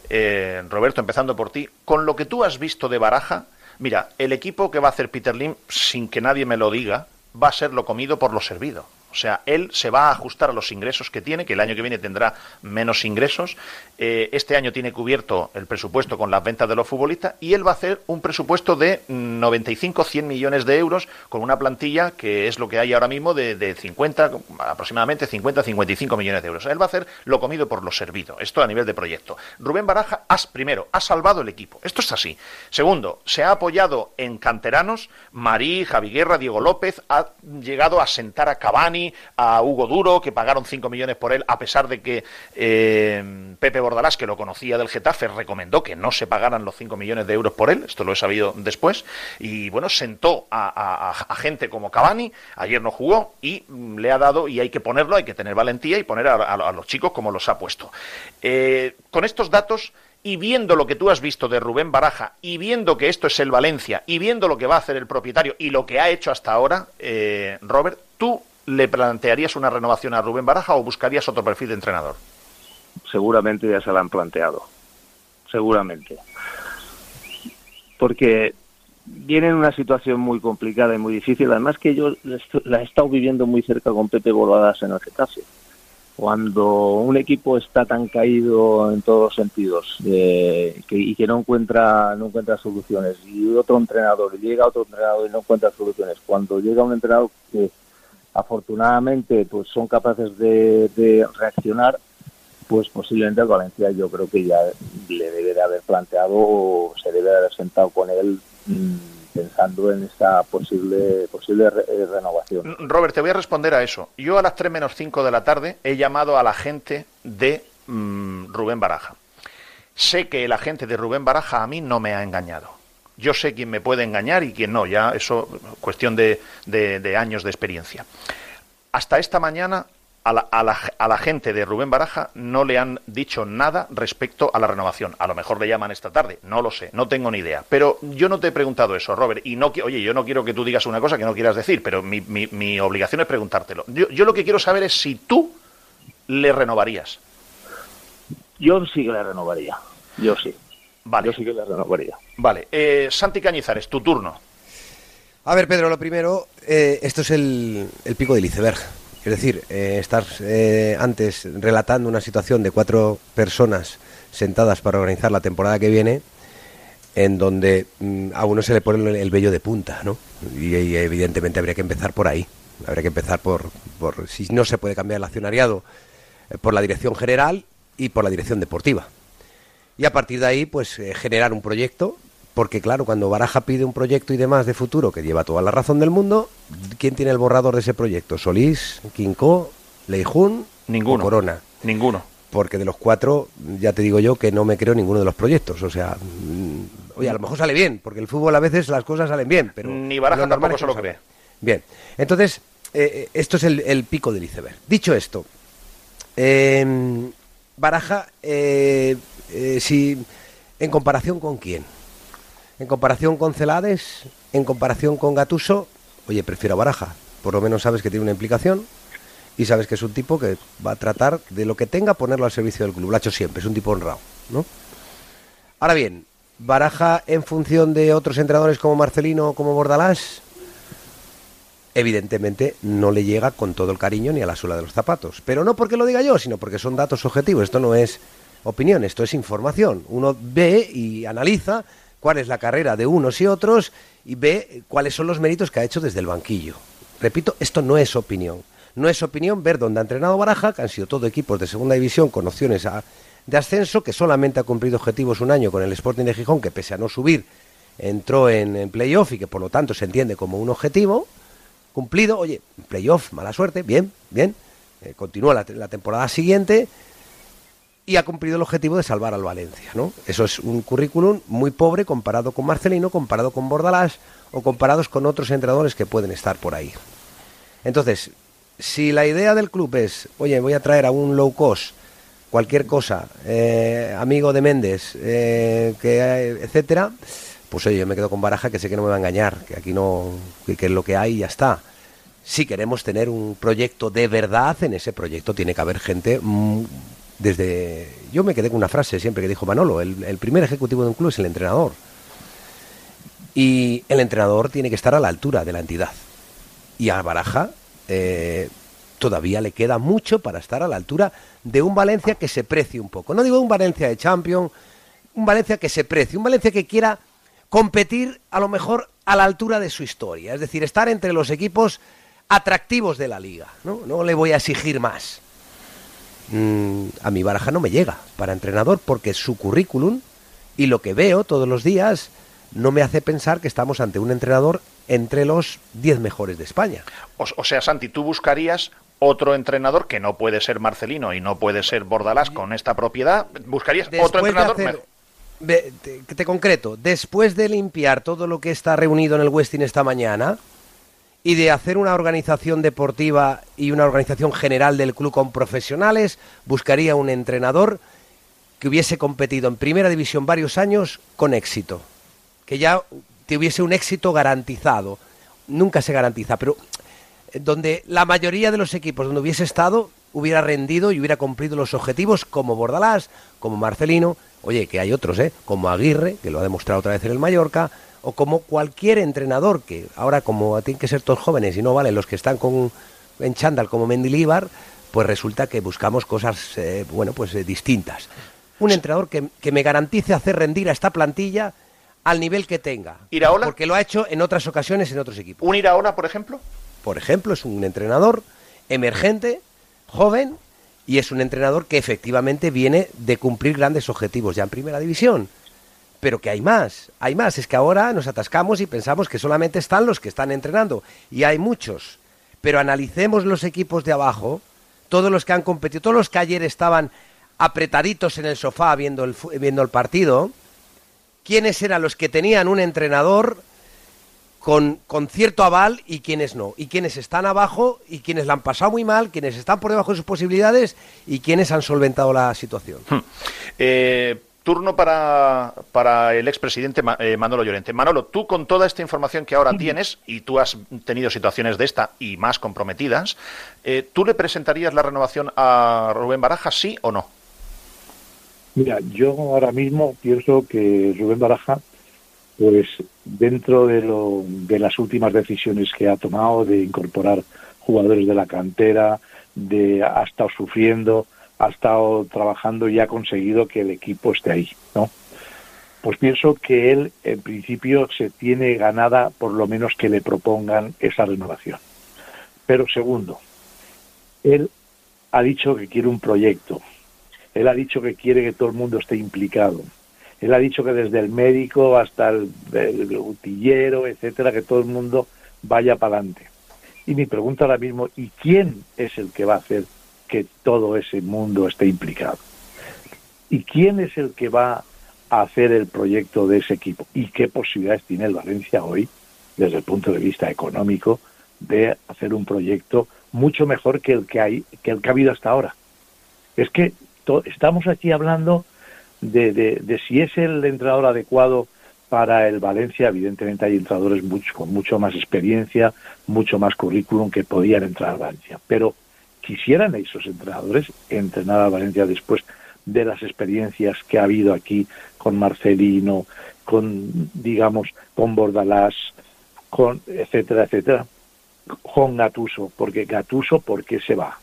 eh, Roberto, empezando por ti, con lo que tú has visto de Baraja, mira, el equipo que va a hacer Peter Lim, sin que nadie me lo diga, va a ser lo comido por lo servido. O sea, él se va a ajustar a los ingresos que tiene, que el año que viene tendrá menos ingresos. Eh, este año tiene cubierto el presupuesto con las ventas de los futbolistas y él va a hacer un presupuesto de 95-100 millones de euros con una plantilla que es lo que hay ahora mismo de, de 50, aproximadamente 50-55 millones de euros. Él va a hacer lo comido por lo servido. Esto a nivel de proyecto. Rubén Baraja, has, primero, ha salvado el equipo. Esto es así. Segundo, se ha apoyado en canteranos. Marí, Javi Guerra, Diego López, ha llegado a sentar a Cavani a Hugo Duro, que pagaron 5 millones por él, a pesar de que eh, Pepe Bordalás, que lo conocía del Getafe, recomendó que no se pagaran los 5 millones de euros por él, esto lo he sabido después, y bueno, sentó a, gente como Cavani, ayer no jugó, y le ha dado, y hay que ponerlo, hay que tener valentía y poner a, los chicos como los ha puesto. Eh, con estos datos y viendo lo que tú has visto de Rubén Baraja y viendo que esto es el Valencia y viendo lo que va a hacer el propietario y lo que ha hecho hasta ahora, eh, Robert, tú ¿le plantearías una renovación a Rubén Baraja o buscarías otro perfil de entrenador? Seguramente ya se la han planteado. Seguramente. Porque viene en una situación muy complicada y muy difícil. Además que yo la he estado viviendo muy cerca con Pepe Boladas en el Getafe. Cuando un equipo está tan caído en todos los sentidos y que no encuentra no encuentra soluciones y otro entrenador y llega otro entrenador y no encuentra soluciones. Cuando llega un entrenador que afortunadamente pues son capaces de, reaccionar pues posiblemente al Valencia yo creo que ya le debe de haber planteado o se debe de haber sentado con él mm, pensando en esta posible posible eh, renovación. Robert, te voy a responder a eso. Yo a las 3 menos 5 de la tarde he llamado a la gente de mm, Rubén Baraja. Sé que el agente de Rubén Baraja a mí no me ha engañado yo sé quién me puede engañar y quién no, ya eso cuestión de, de, años de experiencia. Hasta esta mañana a la, a, la, a la, gente de Rubén Baraja no le han dicho nada respecto a la renovación. A lo mejor le llaman esta tarde, no lo sé, no tengo ni idea. Pero yo no te he preguntado eso, Robert. Y no, oye, yo no quiero que tú digas una cosa que no quieras decir, pero mi, mi, mi obligación es preguntártelo. Yo, yo, lo que quiero saber es si tú le renovarías. Yo sí que le renovaría, yo sí. Vale. Yo sí que le renovaría. Vale. Eh, Santi Cañizares, tu turno. A ver, Pedro, lo primero, eh, esto es el, el pico del iceberg. Es decir, eh, estar eh, antes relatando una situación de cuatro personas sentadas para organizar la temporada que viene, en donde mm, a uno se le pone el, el vello de punta, ¿no? Y, evidentemente habría que empezar por ahí. Habría que empezar por, por si no se puede cambiar el accionariado, eh, por la dirección general y por la dirección deportiva. Y a partir de ahí, pues eh, generar un proyecto, porque claro, cuando Baraja pide un proyecto y demás de futuro que lleva toda la razón del mundo, ¿quién tiene el borrador de ese proyecto? ¿Solís, Quincó, Leijún Ninguno. o Corona? Ninguno. Porque de los cuatro, ya te digo yo que no me creo ninguno de los proyectos. O sea, mm, oye, a lo mejor sale bien, porque el fútbol a veces las cosas salen bien, pero... Ni Baraja lo tampoco es se lo cree. Bien, entonces, eh, eh, esto es el, el pico del iceberg. Dicho esto, eh, Baraja, eh, si, ¿en comparación con quién? ¿En comparación con Celades? ¿En comparación con Gatuso? Oye, prefiero a Baraja. Por lo menos sabes que tiene una implicación y sabes que es un tipo que va a tratar de lo que tenga ponerlo al servicio del club. Lo ha hecho siempre, es un tipo honrado, ¿no? Ahora bien, Baraja en función de otros entrenadores como Marcelino o como Bordalás, evidentemente no le llega con todo el cariño ni a la suela de los zapatos. Pero no porque lo diga yo, sino porque son datos objetivos. Esto no es opinión, esto es información. Uno ve y analiza cuál es la carrera de unos y otros y ve cuáles son los méritos que ha hecho desde el banquillo. Repito, esto no es opinión. No es opinión ver dónde ha entrenado Baraja, que han sido todo equipos de segunda división con opciones a- de ascenso, que solamente ha cumplido objetivos un año con el Sporting de Gijón, que pese a no subir, entró en, en playoff y que por lo tanto se entiende como un objetivo cumplido. Oye, playoff, mala suerte, bien, bien. Eh, continúa la, te- la temporada siguiente y ha cumplido el objetivo de salvar al Valencia, ¿no? Eso es un currículum muy pobre comparado con Marcelino, comparado con Bordalás o comparados con otros entrenadores que pueden estar por ahí. Entonces, si la idea del club es, oye, voy a traer a un low cost, cualquier cosa, eh, amigo de Méndez, eh, que, eh, etcétera, pues oye, yo me quedo con Baraja, que sé que no me va a engañar, que aquí no, que, es lo que hay y ya está. Si queremos tener un proyecto de verdad, en ese proyecto tiene que haber gente mm, desde... Yo me quedé con una frase siempre que dijo Manolo, el, primer ejecutivo de un club es el entrenador. Y el entrenador tiene que estar a la altura de la entidad. Y a Baraja eh, todavía le queda mucho para estar a la altura de un Valencia que se precie un poco. No digo un Valencia de Champions, un Valencia que se precie, un Valencia que quiera competir a lo mejor a la altura de su historia, es decir, estar entre los equipos atractivos de la liga. No, no le voy a exigir más. Mm, a mi baraja no me llega para entrenador porque su currículum y lo que veo todos los días no me hace pensar que estamos ante un entrenador entre los 10 mejores de España. O, o sea, Santi, tú buscarías otro entrenador que no puede ser Marcelino y no puede ser Bordalás con esta propiedad. ¿Buscarías otro Después entrenador? hacer- Ve, te, te concreto, después de limpiar todo lo que está reunido en el Westin esta mañana y de hacer una organización deportiva y una organización general del club con profesionales, buscaría un entrenador que hubiese competido en primera división varios años con éxito, que ya tuviese un éxito garantizado. Nunca se garantiza, pero eh, donde la mayoría de los equipos donde hubiese estado hubiera rendido y hubiera cumplido los objetivos como Bordalás, como Marcelino, oye, que hay otros, ¿eh? como Aguirre, que lo ha demostrado otra vez en el Mallorca, o como cualquier entrenador, que ahora como tienen que ser todos jóvenes y no valen los que están con, en chándal como Mendilíbar, pues resulta que buscamos cosas, eh, bueno, pues eh, distintas. Un entrenador que, que me garantice hacer rendir a esta plantilla al nivel que tenga. ¿Iraola? Porque lo ha hecho en otras ocasiones en otros equipos. ¿Un Iraola, por ejemplo? Por ejemplo, es un entrenador emergente, joven, y es un entrenador que efectivamente viene de cumplir grandes objetivos ya en primera división. Pero que hay más, hay más. Es que ahora nos atascamos y pensamos que solamente están los que están entrenando. Y hay muchos. Pero analicemos los equipos de abajo, todos los que han competido, todos los que ayer estaban apretaditos en el sofá viendo el, viendo el partido, quiénes eran los que tenían un entrenador con, con cierto aval y quienes no. Y quienes están abajo y quienes la han pasado muy mal, quienes están por debajo de sus posibilidades y quienes han solventado la situación. Eh, turno para, para el expresidente eh, Manolo Llorente. Manolo, tú con toda esta información que ahora tienes, y tú has tenido situaciones de esta y más comprometidas, eh, ¿tú le presentarías la renovación a Rubén Baraja, sí o no? Mira, yo ahora mismo pienso que Rubén Baraja, pues dentro de, lo, de las últimas decisiones que ha tomado de incorporar jugadores de la cantera, de ha estado sufriendo, ha estado trabajando y ha conseguido que el equipo esté ahí, ¿no? Pues pienso que él, en principio, se tiene ganada por lo menos que le propongan esa renovación. Pero segundo, él ha dicho que quiere un proyecto. Él ha dicho que quiere que todo el mundo esté implicado. Él ha dicho que desde el médico hasta el, el utillero, etcétera, que todo el mundo vaya para adelante. Y mi pregunta ahora mismo, ¿y quién es el que va a hacer que todo ese mundo esté implicado? ¿Y quién es el que va a hacer el proyecto de ese equipo? ¿Y qué posibilidades tiene el Valencia hoy, desde el punto de vista económico, de hacer un proyecto mucho mejor que el que hay, que el que ha habido hasta ahora? Es que estamos aquí hablando de, de, si es el entrenador adecuado para el Valencia, evidentemente hay entrenadores mucho, con mucho más experiencia, mucho más currículum que podían entrar a Valencia. Pero quisieran esos entrenadores entrenar a Valencia después de las experiencias que ha habido aquí con Marcelino, con, digamos, con Bordalás, con etcétera, etcétera, con Gatuso, porque Gatuso, ¿por qué se va?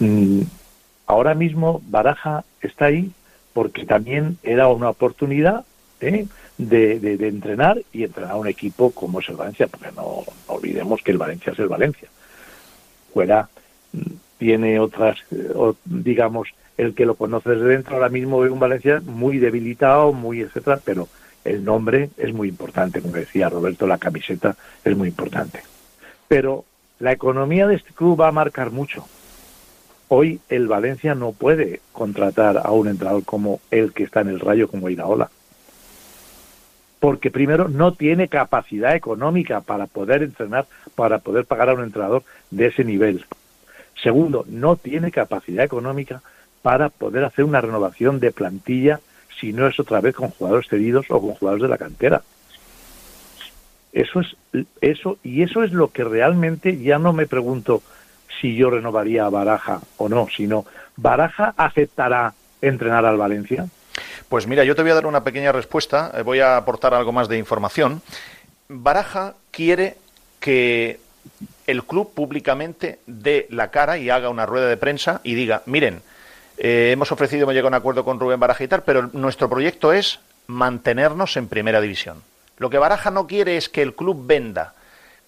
Mm, ahora mismo Baraja está ahí porque también era una oportunidad ¿eh? de, entrenar y entrenar a un equipo como es el Valencia, porque no olvidemos que el Valencia es el Valencia. Fuera tiene otras, o, digamos, el que lo conoce desde dentro ahora mismo ve un Valencia muy debilitado, muy etcétera, pero el nombre es muy importante, como decía Roberto, la camiseta es muy importante. Pero la economía de este club va a marcar mucho. Hoy el Valencia no puede contratar a un entrenador como el que está en el Rayo, como Iraola porque primero no tiene capacidad económica para poder entrenar, para poder pagar a un entrenador de ese nivel. Segundo, no tiene capacidad económica para poder hacer una renovación de plantilla si no es otra vez con jugadores cedidos o con jugadores de la cantera. Eso es eso y eso es lo que realmente ya no me pregunto si yo renovaría a Baraja o no, sino Baraja aceptará entrenar al Valencia. Pues mira, yo te voy a dar una pequeña respuesta, eh, voy a aportar algo más de información. Baraja quiere que el club públicamente dé la cara y haga una rueda de prensa y diga, miren, eh, hemos ofrecido, hemos llegado a un acuerdo con Rubén Baraja y tal, pero nuestro proyecto es mantenernos en primera división. Lo que Baraja no quiere es que el club venda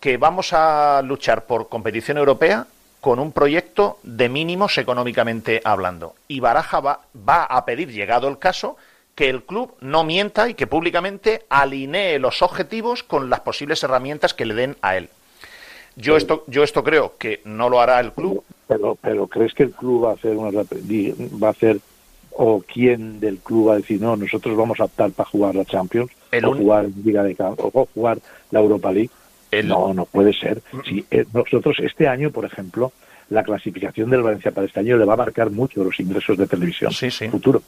que vamos a luchar por competición europea con un proyecto de mínimos económicamente hablando. Y Baraja va, va, a pedir, llegado el caso, que el club no mienta y que públicamente alinee los objetivos con las posibles herramientas que le den a él. Yo esto, yo esto creo que no lo hará el club. Pero, pero ¿crees que el club va a hacer una va a hacer o quién del club va a decir no, nosotros vamos a optar para jugar la Champions el o jugar Liga de Campo o jugar la Europa League? El... No, no puede ser. Si eh, nosotros este año, por ejemplo, la clasificación del Valencia para este año le va a marcar mucho los ingresos de televisión sí, sí. futuros.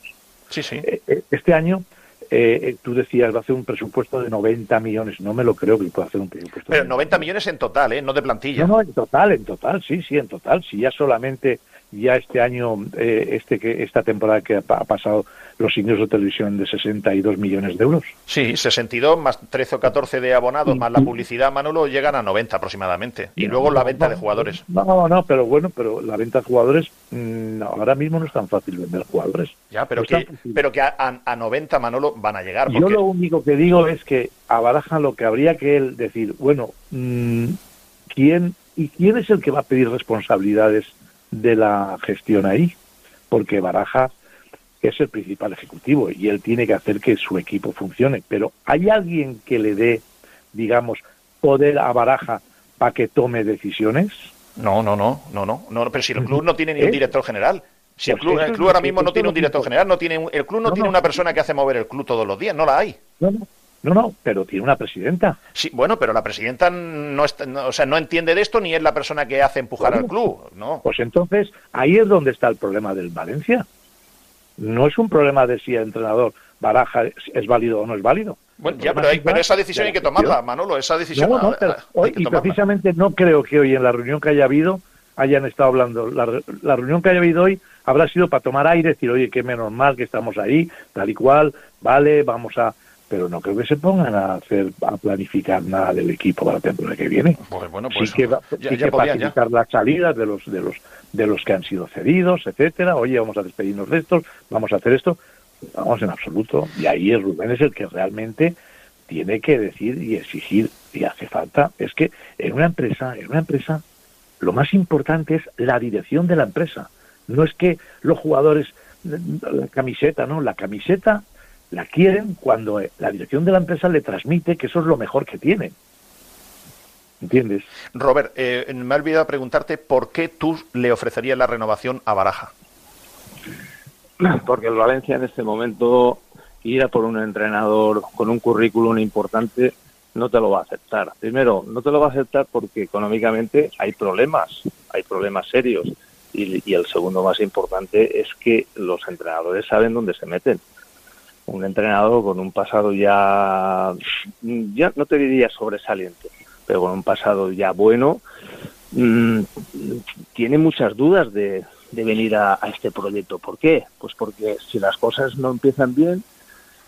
Sí, sí. Eh, este año eh, tú decías, va a hacer un presupuesto de 90 millones. No me lo creo que pueda hacer un presupuesto. Pero 90 millones en total, ¿eh? No de plantilla. No, no, en total, en total, sí, sí, en total. Si ya solamente, ya este año, eh, este que esta temporada que ha, ha pasado, los ingresos de televisión de 62 millones de euros. Sí, 62 más 13 o 14 de abonados, más la publicidad, Manolo, llegan a 90 aproximadamente. Y no, luego la no, venta no, de jugadores. No, no, pero bueno, pero la venta de jugadores, mmm, ahora mismo no es tan fácil vender jugadores. Ya, pero no que, pero que a, a, a, 90, Manolo, van a llegar. Porque... Yo lo único que digo es que a Baraja lo que habría que él decir, bueno, mmm, ¿quién y quién es el que va a pedir responsabilidades de la gestión ahí? Porque Baraja es el principal ejecutivo y él tiene que hacer que su equipo funcione. Pero ¿hay alguien que le dé, digamos, poder a Baraja para que tome decisiones? No, no, no, no, no, no, pero si el club no tiene ni un director general. Si el club, el club ahora mismo no tiene un director general, no tiene, el club no, no tiene una persona que hace mover el club todos los días, no la hay. No, no. No, no, pero tiene una presidenta. Sí, bueno, pero la presidenta no, está, no, o sea, no entiende de esto ni es la persona que hace empujar al club, ¿no? Pues entonces ahí es donde está el problema del Valencia no es un problema de si el entrenador Baraja es, es válido o no es válido. Bueno, ya, pero, hay, pero, esa decisión hay que tomarla, Manolo, esa decisión no, no, pero hoy, y precisamente no creo que hoy en la reunión que haya habido hayan estado hablando. La, la, reunión que haya habido hoy habrá sido para tomar aire, decir, oye, qué menos mal que estamos ahí, tal y cual, vale, vamos a pero no creo que se pongan a hacer a planificar nada del equipo para la temporada que viene. Pues bueno, pues sí que, sí que facilitar las salidas de los de los de los que han sido cedidos, etcétera. Oye, vamos a despedirnos de estos, vamos a hacer esto. Vamos en absoluto. Y ahí Rubén es el que realmente tiene que decir y exigir y hace falta. Es que en una empresa, en una empresa, lo más importante es la dirección de la empresa. No es que los jugadores la camiseta, ¿no? La camiseta la quieren cuando la dirección de la empresa le transmite que eso es lo mejor que tiene. ¿Entiendes? Robert, eh, me he olvidado preguntarte por qué tú le ofrecerías la renovación a Baraja. Porque el Valencia en este momento ir a por un entrenador con un currículum importante no te lo va a aceptar. Primero, no te lo va a aceptar porque económicamente hay problemas, hay problemas serios. Y, y el segundo más importante es que los entrenadores saben dónde se meten un entrenador con un pasado ya, ya no te diría sobresaliente, pero con un pasado ya bueno, mm, tiene muchas dudas de, venir a, este proyecto. ¿Por qué? Pues porque si las cosas no empiezan bien,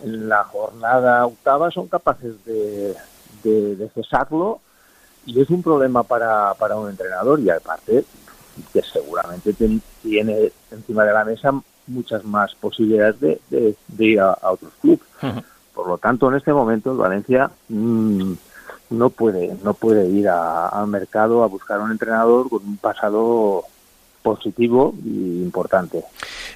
en la jornada octava son capaces de, de, cesarlo y es un problema para, para un entrenador y aparte que seguramente tiene encima de la mesa muchas más posibilidades de, ir a, otros clubes. Por lo tanto, en este momento el Valencia mm, no puede no puede ir al mercado a buscar un entrenador con un pasado positivo y importante.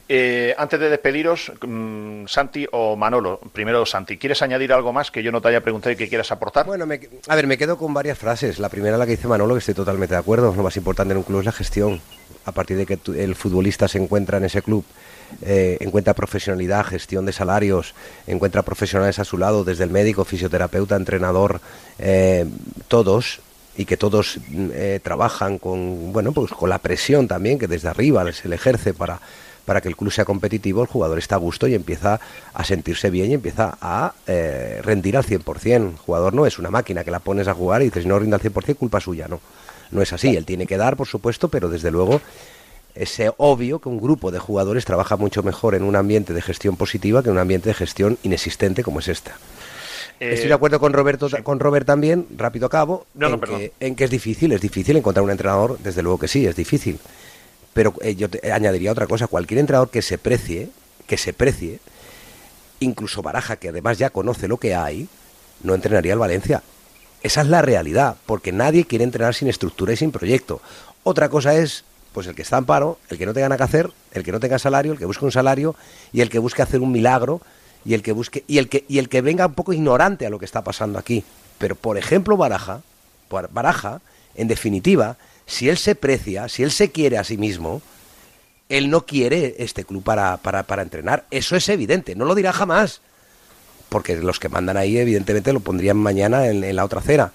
Eh, antes de despediros, mm, Santi o Manolo, primero Santi, ¿quieres añadir algo más que yo no te haya preguntado y que quieras aportar? Bueno, a ver, me quedo con varias frases. La primera, la que dice Manolo, que estoy totalmente de acuerdo. Lo más importante en un club es la gestión. A partir de que el futbolista se encuentra en ese club eh, encuentra profesionalidad, gestión de salarios, encuentra profesionales a su lado, desde el médico, fisioterapeuta, entrenador, eh, todos y que todos eh, trabajan con bueno pues con la presión también que desde arriba se le ejerce para para que el club sea competitivo, el jugador está a gusto y empieza a sentirse bien y empieza a rendir al 100%. El jugador no es una máquina que la pones a jugar y dices, no rinde al 100%, culpa suya, no. No es así, él tiene que dar, por supuesto, pero desde luego es obvio que un grupo de jugadores trabaja mucho mejor en un ambiente de gestión positiva que en un ambiente de gestión inexistente como es esta. Eh, Estoy de acuerdo con Roberto, con Robert también, rápido a cabo, en, que, en, que, es difícil, es difícil encontrar un entrenador, desde luego que sí, es difícil. Pero eh, yo te añadiría otra cosa, cualquier entrenador que se precie, que se precie, incluso Baraja, que además ya conoce lo que hay, no entrenaría al Valencia. Esa es la realidad, porque nadie quiere entrenar sin estructura y sin proyecto. Otra cosa es pues el que está en paro, el que no tenga nada que hacer, el que no tenga salario, el que busque un salario y el que busque hacer un milagro y el que busque y el que y el que venga un poco ignorante a lo que está pasando aquí. Pero por ejemplo, Baraja, Baraja, en definitiva, si él se precia, si él se quiere a sí mismo, él no quiere este club para, para, para entrenar. Eso es evidente, no lo dirá jamás. Porque los que mandan ahí, evidentemente, lo pondrían mañana en, la otra acera.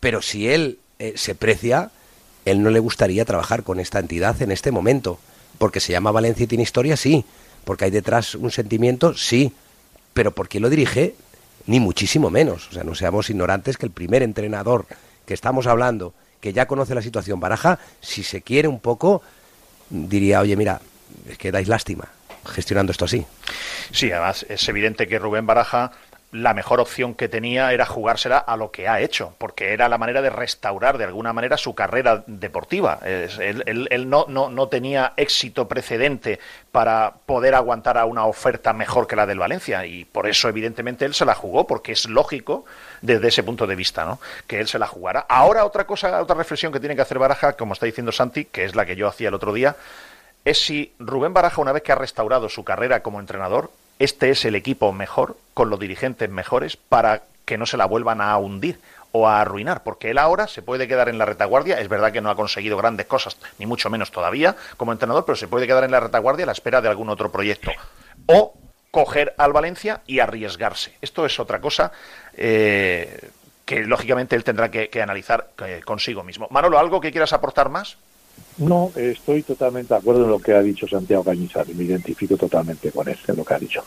Pero si él eh, se precia, él no le gustaría trabajar con esta entidad en este momento. Porque se llama Valencia y tiene historia, sí. Porque hay detrás un sentimiento, sí. Pero ¿por quién lo dirige? Ni muchísimo menos. O sea, no seamos ignorantes que el primer entrenador que estamos hablando, que ya conoce la situación, Baraja, si se quiere un poco, diría, oye, mira, es que dais lástima gestionando esto así. Sí, además es evidente que Rubén Baraja la mejor opción que tenía era jugársela a lo que ha hecho, porque era la manera de restaurar de alguna manera su carrera deportiva. Él, no, no, no, tenía éxito precedente para poder aguantar a una oferta mejor que la del Valencia y por eso evidentemente él se la jugó, porque es lógico desde ese punto de vista, ¿no? Que él se la jugara. Ahora otra cosa, otra reflexión que tiene que hacer Baraja, como está diciendo Santi, que es la que yo hacía el otro día, es si Rubén Baraja, una vez que ha restaurado su carrera como entrenador, este es el equipo mejor, con los dirigentes mejores, para que no se la vuelvan a hundir o a arruinar, porque él ahora se puede quedar en la retaguardia, es verdad que no ha conseguido grandes cosas, ni mucho menos todavía como entrenador, pero se puede quedar en la retaguardia a la espera de algún otro proyecto. O coger al Valencia y arriesgarse. Esto es otra cosa eh, que lógicamente él tendrá que, analizar eh, consigo mismo. Manolo, ¿algo que quieras aportar más? No, estoy totalmente de acuerdo en lo que ha dicho Santiago Cañizar y me identifico totalmente con él, en lo que ha dicho.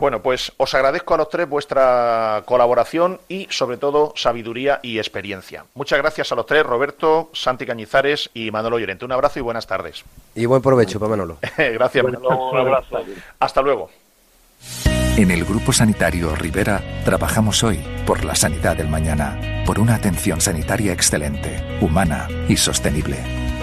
Bueno, pues os agradezco a los tres vuestra colaboración y sobre todo sabiduría y experiencia. Muchas gracias a los tres, Roberto, Santi Cañizares y Manolo Llorente. Un abrazo y buenas tardes. Y buen provecho para Manolo. gracias, Manolo. Un abrazo. Hasta luego. En el Grupo Sanitario Rivera trabajamos hoy por la sanidad del mañana, por una atención sanitaria excelente, humana y sostenible.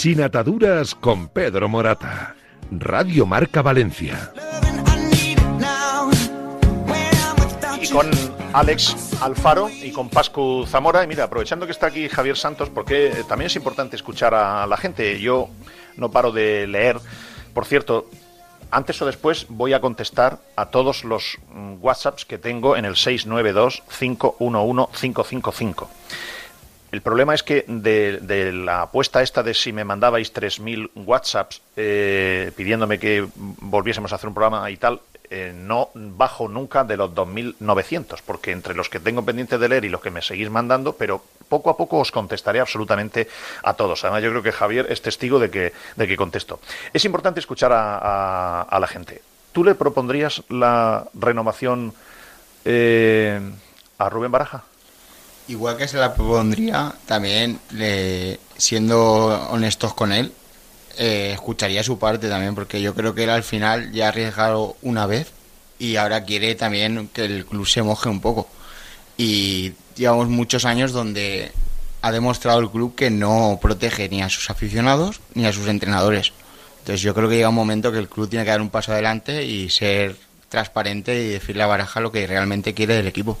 Sin ataduras con Pedro Morata. Radio Marca Valencia. Y con Alex Alfaro y con Pascu Zamora. Y mira, aprovechando que está aquí Javier Santos, porque también es importante escuchar a la gente. Yo no paro de leer. Por cierto, antes o después voy a contestar a todos los mm, WhatsApps que tengo en el 692-511-555. El problema es que de, la apuesta esta de si me mandabais 3.000 WhatsApps eh, pidiéndome que volviésemos a hacer un programa y tal, eh, no bajo nunca de los 2.900, porque entre los que tengo pendiente de leer y los que me seguís mandando, pero poco a poco os contestaré absolutamente a todos. Además, yo creo que Javier es testigo de que, de que contesto. Es importante escuchar a, a, a la gente. ¿Tú le propondrías la renovación eh, a Rubén Baraja? Igual que se la propondría, también le, siendo honestos con él, eh, escucharía su parte también, porque yo creo que él al final ya ha arriesgado una vez y ahora quiere también que el club se moje un poco. Y llevamos muchos años donde ha demostrado el club que no protege ni a sus aficionados ni a sus entrenadores. Entonces yo creo que llega un momento que el club tiene que dar un paso adelante y ser transparente y decirle a Baraja lo que realmente quiere del equipo.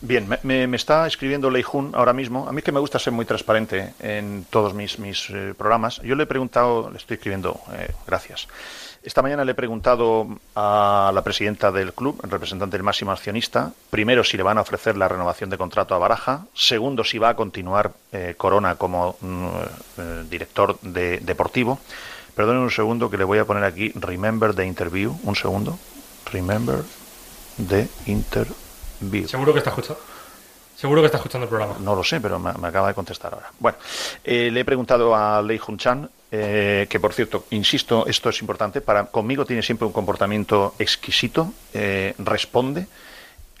Bien, me, me, está escribiendo Leijun ahora mismo. A mí que me gusta ser muy transparente en todos mis, mis eh, programas. Yo le he preguntado, le estoy escribiendo, eh, gracias. Esta mañana le he preguntado a la presidenta del club, el representante del máximo accionista, primero si le van a ofrecer la renovación de contrato a Baraja, segundo si va a continuar eh, Corona como mm, director de, deportivo. Perdonen un segundo que le voy a poner aquí Remember the Interview, un segundo. Remember the Interview. Seguro que está escuchando. Seguro que está escuchando el programa. No lo sé, pero me, me acaba de contestar ahora. Bueno, eh, le he preguntado a Lei Jun Chan, eh, que por cierto, insisto, esto es importante, para conmigo tiene siempre un comportamiento exquisito, eh, responde,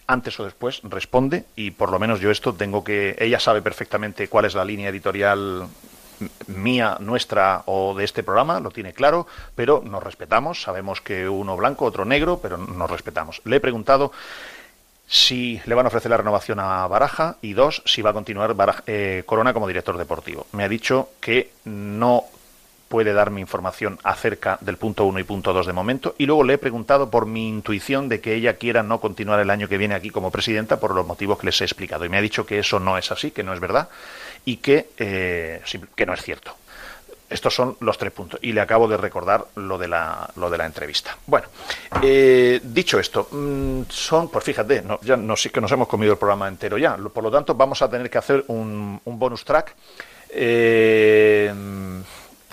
antes o después responde, y por lo menos yo esto tengo que. Ella sabe perfectamente cuál es la línea editorial mía, nuestra o de este programa, lo tiene claro, pero nos respetamos, sabemos que uno blanco, otro negro, pero nos respetamos. Le he preguntado si le van a ofrecer la renovación a Baraja y dos, si va a continuar eh, Corona como director deportivo. Me ha dicho que no puede darme información acerca del punto 1 y punto 2 de momento y luego le he preguntado por mi intuición de que ella quiera no continuar el año que viene aquí como presidenta por los motivos que les he explicado y me ha dicho que eso no es así, que no es verdad y que, eh, que no es cierto. Estos son los tres puntos. Y le acabo de recordar lo de la, lo de la entrevista. Bueno, eh, dicho esto, mmm, son, pues fíjate, no, ya no sé que nos hemos comido el programa entero ya. Por lo tanto, vamos a tener que hacer un, un bonus track. Eh,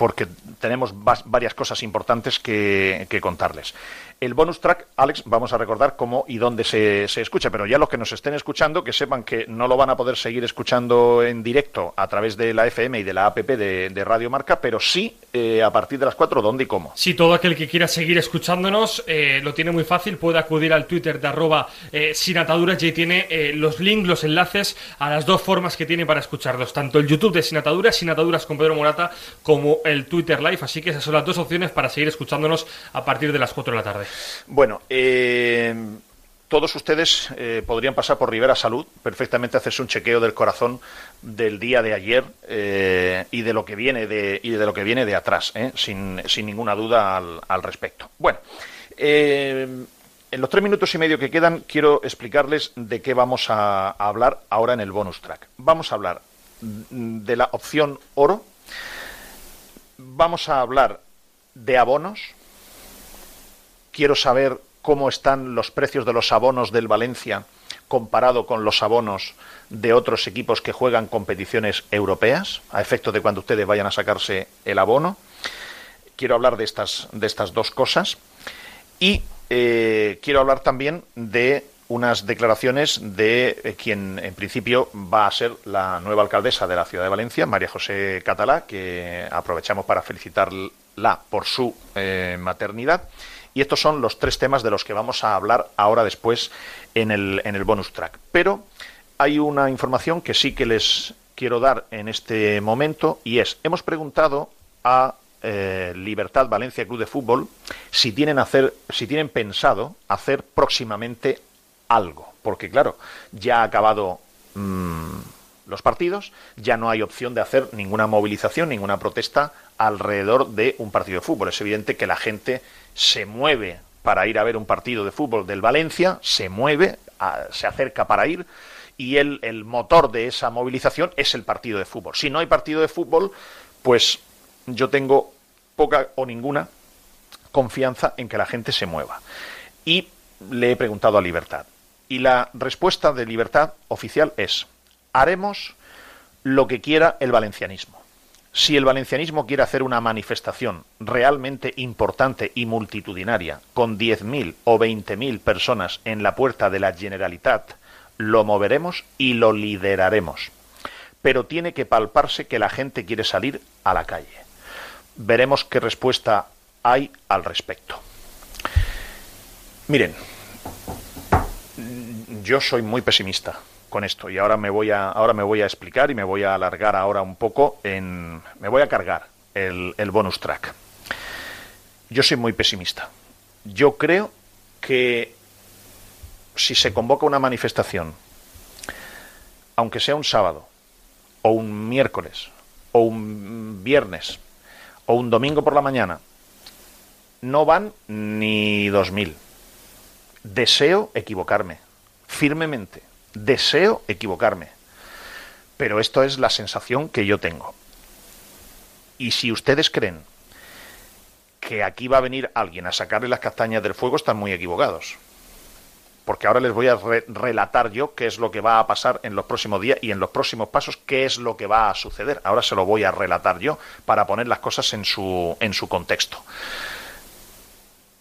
porque tenemos varias cosas importantes que, contarles. El bonus track, Alex, vamos a recordar cómo y dónde se, escucha, pero ya los que nos estén escuchando, que sepan que no lo van a poder seguir escuchando en directo a través de la FM y de la APP de, Radio Marca, pero sí eh, a partir de las 4, dónde y cómo. Sí, todo aquel que quiera seguir escuchándonos eh, lo tiene muy fácil, puede acudir al Twitter de arroba eh, y tiene los links, los enlaces a las dos formas que tiene para escucharlos, tanto el YouTube de Sin Ataduras, Sin Ataduras con Pedro Morata, como el Twitter Live, así que esas son las dos opciones para seguir escuchándonos a partir de las 4 de la tarde. Bueno, eh, todos ustedes eh, podrían pasar por Rivera Salud, perfectamente hacerse un chequeo del corazón del día de ayer eh, y de lo que viene de y de lo que viene de atrás, sin, sin, ninguna duda al, respecto. Bueno, en los tres minutos y medio que quedan quiero explicarles de qué vamos a hablar ahora en el bonus track. Vamos a hablar de la opción oro, vamos a hablar de abonos. Quiero saber cómo están los precios de los abonos del Valencia comparado con los abonos de otros equipos que juegan competiciones europeas, a efecto de cuando ustedes vayan a sacarse el abono. Quiero hablar de estas, de estas dos cosas. Y eh, quiero hablar también de unas declaraciones de eh, quien en principio va a ser la nueva alcaldesa de la ciudad de Valencia, María José Catalá, que aprovechamos para felicitarla por su eh, maternidad. Y estos son los tres temas de los que vamos a hablar ahora después en el, en el bonus track. Pero hay una información que sí que les quiero dar en este momento y es, hemos preguntado a eh, Libertad Valencia Club de Fútbol si tienen, hacer, si tienen pensado hacer próximamente algo, porque claro, ya ha acabado mm, los partidos, ya no hay opción de hacer ninguna movilización, ninguna protesta alrededor de un partido de fútbol. Es evidente que la gente se mueve para ir a ver un partido de fútbol del Valencia, se mueve, se acerca para ir y el, el motor de esa movilización es el partido de fútbol. Si no hay partido de fútbol, pues yo tengo poca o ninguna confianza en que la gente se mueva. Y le he preguntado a Libertad, y la respuesta de libertad oficial es, haremos lo que quiera el valencianismo. Si el valencianismo quiere hacer una manifestación realmente importante y multitudinaria, con 10.000 o 20.000 personas en la puerta de la Generalitat, lo moveremos y lo lideraremos. Pero tiene que palparse que la gente quiere salir a la calle. Veremos qué respuesta hay al respecto. Miren, yo soy muy pesimista con esto y ahora me voy a ahora me voy a explicar y me voy a alargar ahora un poco en me voy a cargar el, el bonus track. Yo soy muy pesimista. Yo creo que si se convoca una manifestación, aunque sea un sábado, o un miércoles, o un viernes, o un domingo por la mañana, no van ni dos mil. Deseo equivocarme, firmemente. Deseo equivocarme. Pero esto es la sensación que yo tengo. Y si ustedes creen que aquí va a venir alguien a sacarle las castañas del fuego, están muy equivocados. Porque ahora les voy a relatar yo qué es lo que va a pasar en los próximos días y en los próximos pasos qué es lo que va a suceder. Ahora se lo voy a relatar yo para poner las cosas en su, en su contexto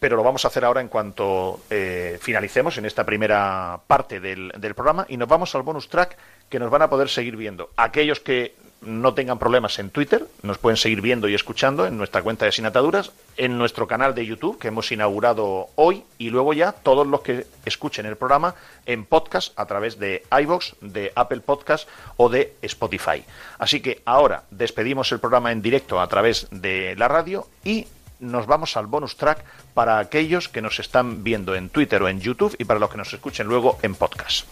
pero lo vamos a hacer ahora en cuanto eh, finalicemos en esta primera parte del, programa y nos vamos al bonus track que nos van a poder seguir viendo. Aquellos que no tengan problemas en Twitter, nos pueden seguir viendo y escuchando en nuestra cuenta de Sinataduras, en nuestro canal de YouTube que hemos inaugurado hoy y luego ya todos los que escuchen el programa en podcast a través de iVoox, de Apple Podcast o de Spotify. Así que ahora despedimos el programa en directo a través de la radio y nos vamos al bonus track para aquellos que nos están viendo en Twitter o en YouTube y para los que nos escuchen luego en podcast.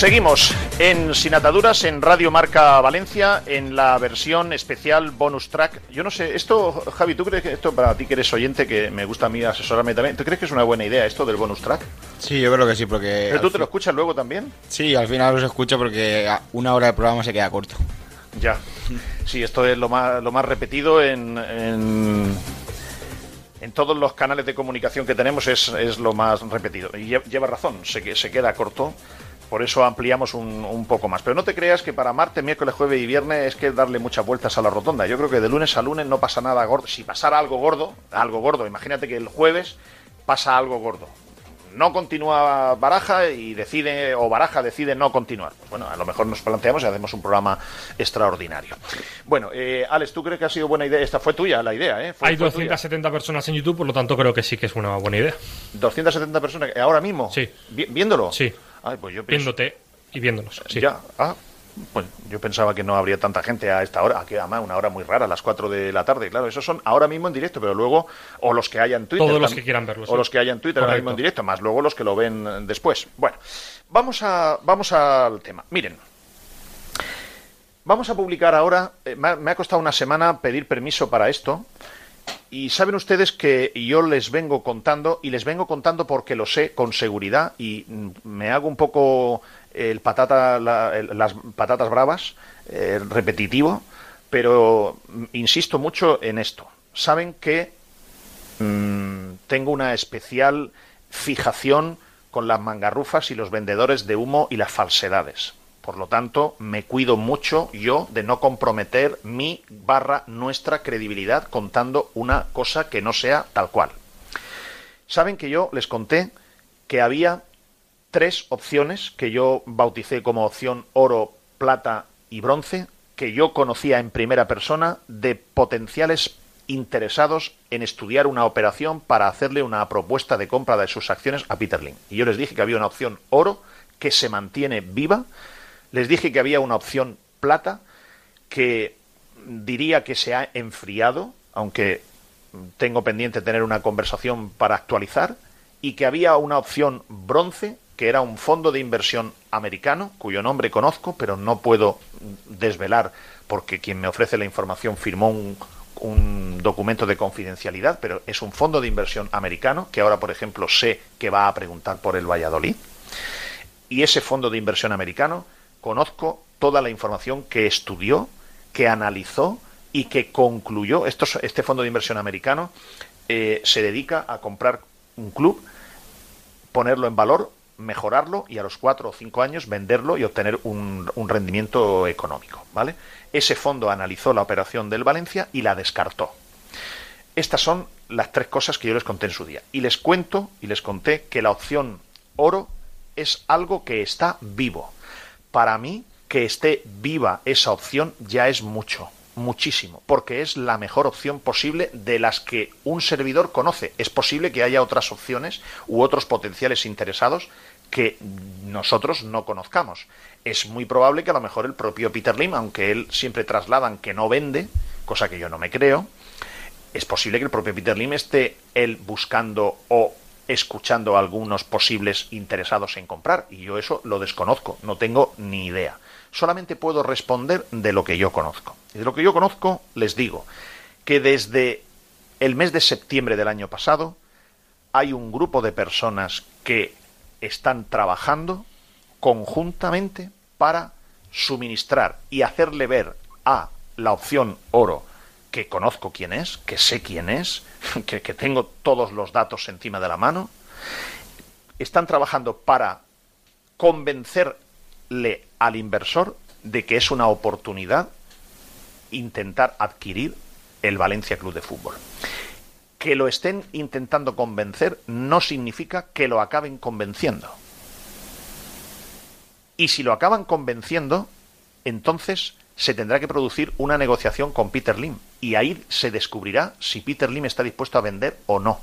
Seguimos en Sin Ataduras, en Radio Marca Valencia, en la versión especial bonus track. Yo no sé, esto, Javi, ¿tú crees que esto, para ti que eres oyente, que me gusta a mí asesorarme también, ¿tú crees que es una buena idea esto del bonus track? Sí, yo creo que sí, porque... ¿Pero tú te lo escuchas luego también? Sí, al final los escucho porque una hora de programa se queda corto. Ya. Sí, esto es lo más, lo más repetido en, en, en todos los canales de comunicación que tenemos, es, es lo más repetido. Y lle- lleva razón, se, se queda corto. Por eso ampliamos un, un poco más. Pero no te creas que para martes, miércoles, jueves y viernes es que darle muchas vueltas a la rotonda. Yo creo que de lunes a lunes no pasa nada gordo. Si pasara algo gordo, algo gordo, imagínate que el jueves pasa algo gordo. No continúa Baraja y decide, o Baraja decide no continuar. Pues bueno, a lo mejor nos planteamos y hacemos un programa extraordinario. Bueno, eh, Alex, ¿tú crees que ha sido buena idea? Esta fue tuya la idea, ¿eh? Fue- Hay fue tuya. 270 personas en YouTube, por lo tanto creo que sí que es una buena idea. 270 personas, ¿ahora mismo? Sí. Vi- ¿Viéndolo? Sí. Ay, pues yo pienso- Viéndote y viéndonos. Sí. Ya, ah, pues yo pensaba que no habría tanta gente a esta hora, que además una hora muy rara, a las 4 de la tarde. Claro, esos son ahora mismo en directo, pero luego, o los que hayan Twitter. Todos los que quieran verlo, O sí. los que hayan Twitter ahora mismo en directo, más luego los que lo ven después. Bueno, vamos, a, vamos al tema. Miren. Vamos a publicar ahora, eh, me ha- me ha costado una semana pedir permiso para esto, y saben ustedes que yo les vengo contando, y les vengo contando porque lo sé con seguridad, y me hago un poco el patata, la- las patatas bravas, repetitivo, pero insisto mucho en esto. Saben que mm, tengo una especial fijación con las mangarrufas y los vendedores de humo y las falsedades. Por lo tanto, me cuido mucho yo de no comprometer mi barra nuestra credibilidad contando una cosa que no sea tal cual. Saben que yo les conté que había tres opciones que yo bauticé como opción oro, plata y bronce, que yo conocía en primera persona de potenciales interesados en estudiar una operación para hacerle una propuesta de compra de sus acciones a Peter Lynn. Y yo les dije que había una opción oro que se mantiene viva, les dije que había una opción plata que diría que se ha enfriado, aunque tengo pendiente tener una conversación para actualizar, y que había una opción bronce, que era un fondo de inversión americano, cuyo nombre conozco, pero no puedo desvelar porque quien me ofrece la información firmó un, documento de confidencialidad, pero es un fondo de inversión americano, que ahora, por ejemplo, sé que va a preguntar por el Valladolid. Y ese fondo de inversión americano conozco toda la información que estudió, que analizó y que concluyó. Este fondo de inversión americano eh, se dedica a comprar un club, ponerlo en valor, mejorarlo y a los cuatro o cinco años venderlo y obtener un, un rendimiento económico. ¿vale? Ese fondo analizó la operación del Valencia y la descartó. Estas son las tres cosas que yo les conté en su día. Y les cuento y les conté que la opción oro es algo que está vivo. Para mí, que esté viva esa opción ya es mucho, muchísimo, porque es la mejor opción posible de las que un servidor conoce. Es posible que haya otras opciones u otros potenciales interesados que nosotros no conozcamos. Es muy probable que a lo mejor el propio Peter Lim, aunque él siempre trasladan que no vende, cosa que yo no me creo, es posible que el propio Peter Lim esté él buscando o escuchando a algunos posibles interesados en comprar. Y yo eso lo desconozco, no tengo ni idea. Solamente puedo responder de lo que yo conozco. Y de lo que yo conozco les digo que desde el mes de septiembre del año pasado hay un grupo de personas que están trabajando conjuntamente para suministrar y hacerle ver a la opción oro que conozco quién es, que sé quién es, que, tengo todos los datos encima de la mano, están trabajando para convencerle al inversor de que es una oportunidad intentar adquirir el Valencia Club de Fútbol. Que lo estén intentando convencer no significa que lo acaben convenciendo. Y si lo acaban convenciendo, entonces se tendrá que producir una negociación con Peter Lim. Y ahí se descubrirá si Peter Lim está dispuesto a vender o no.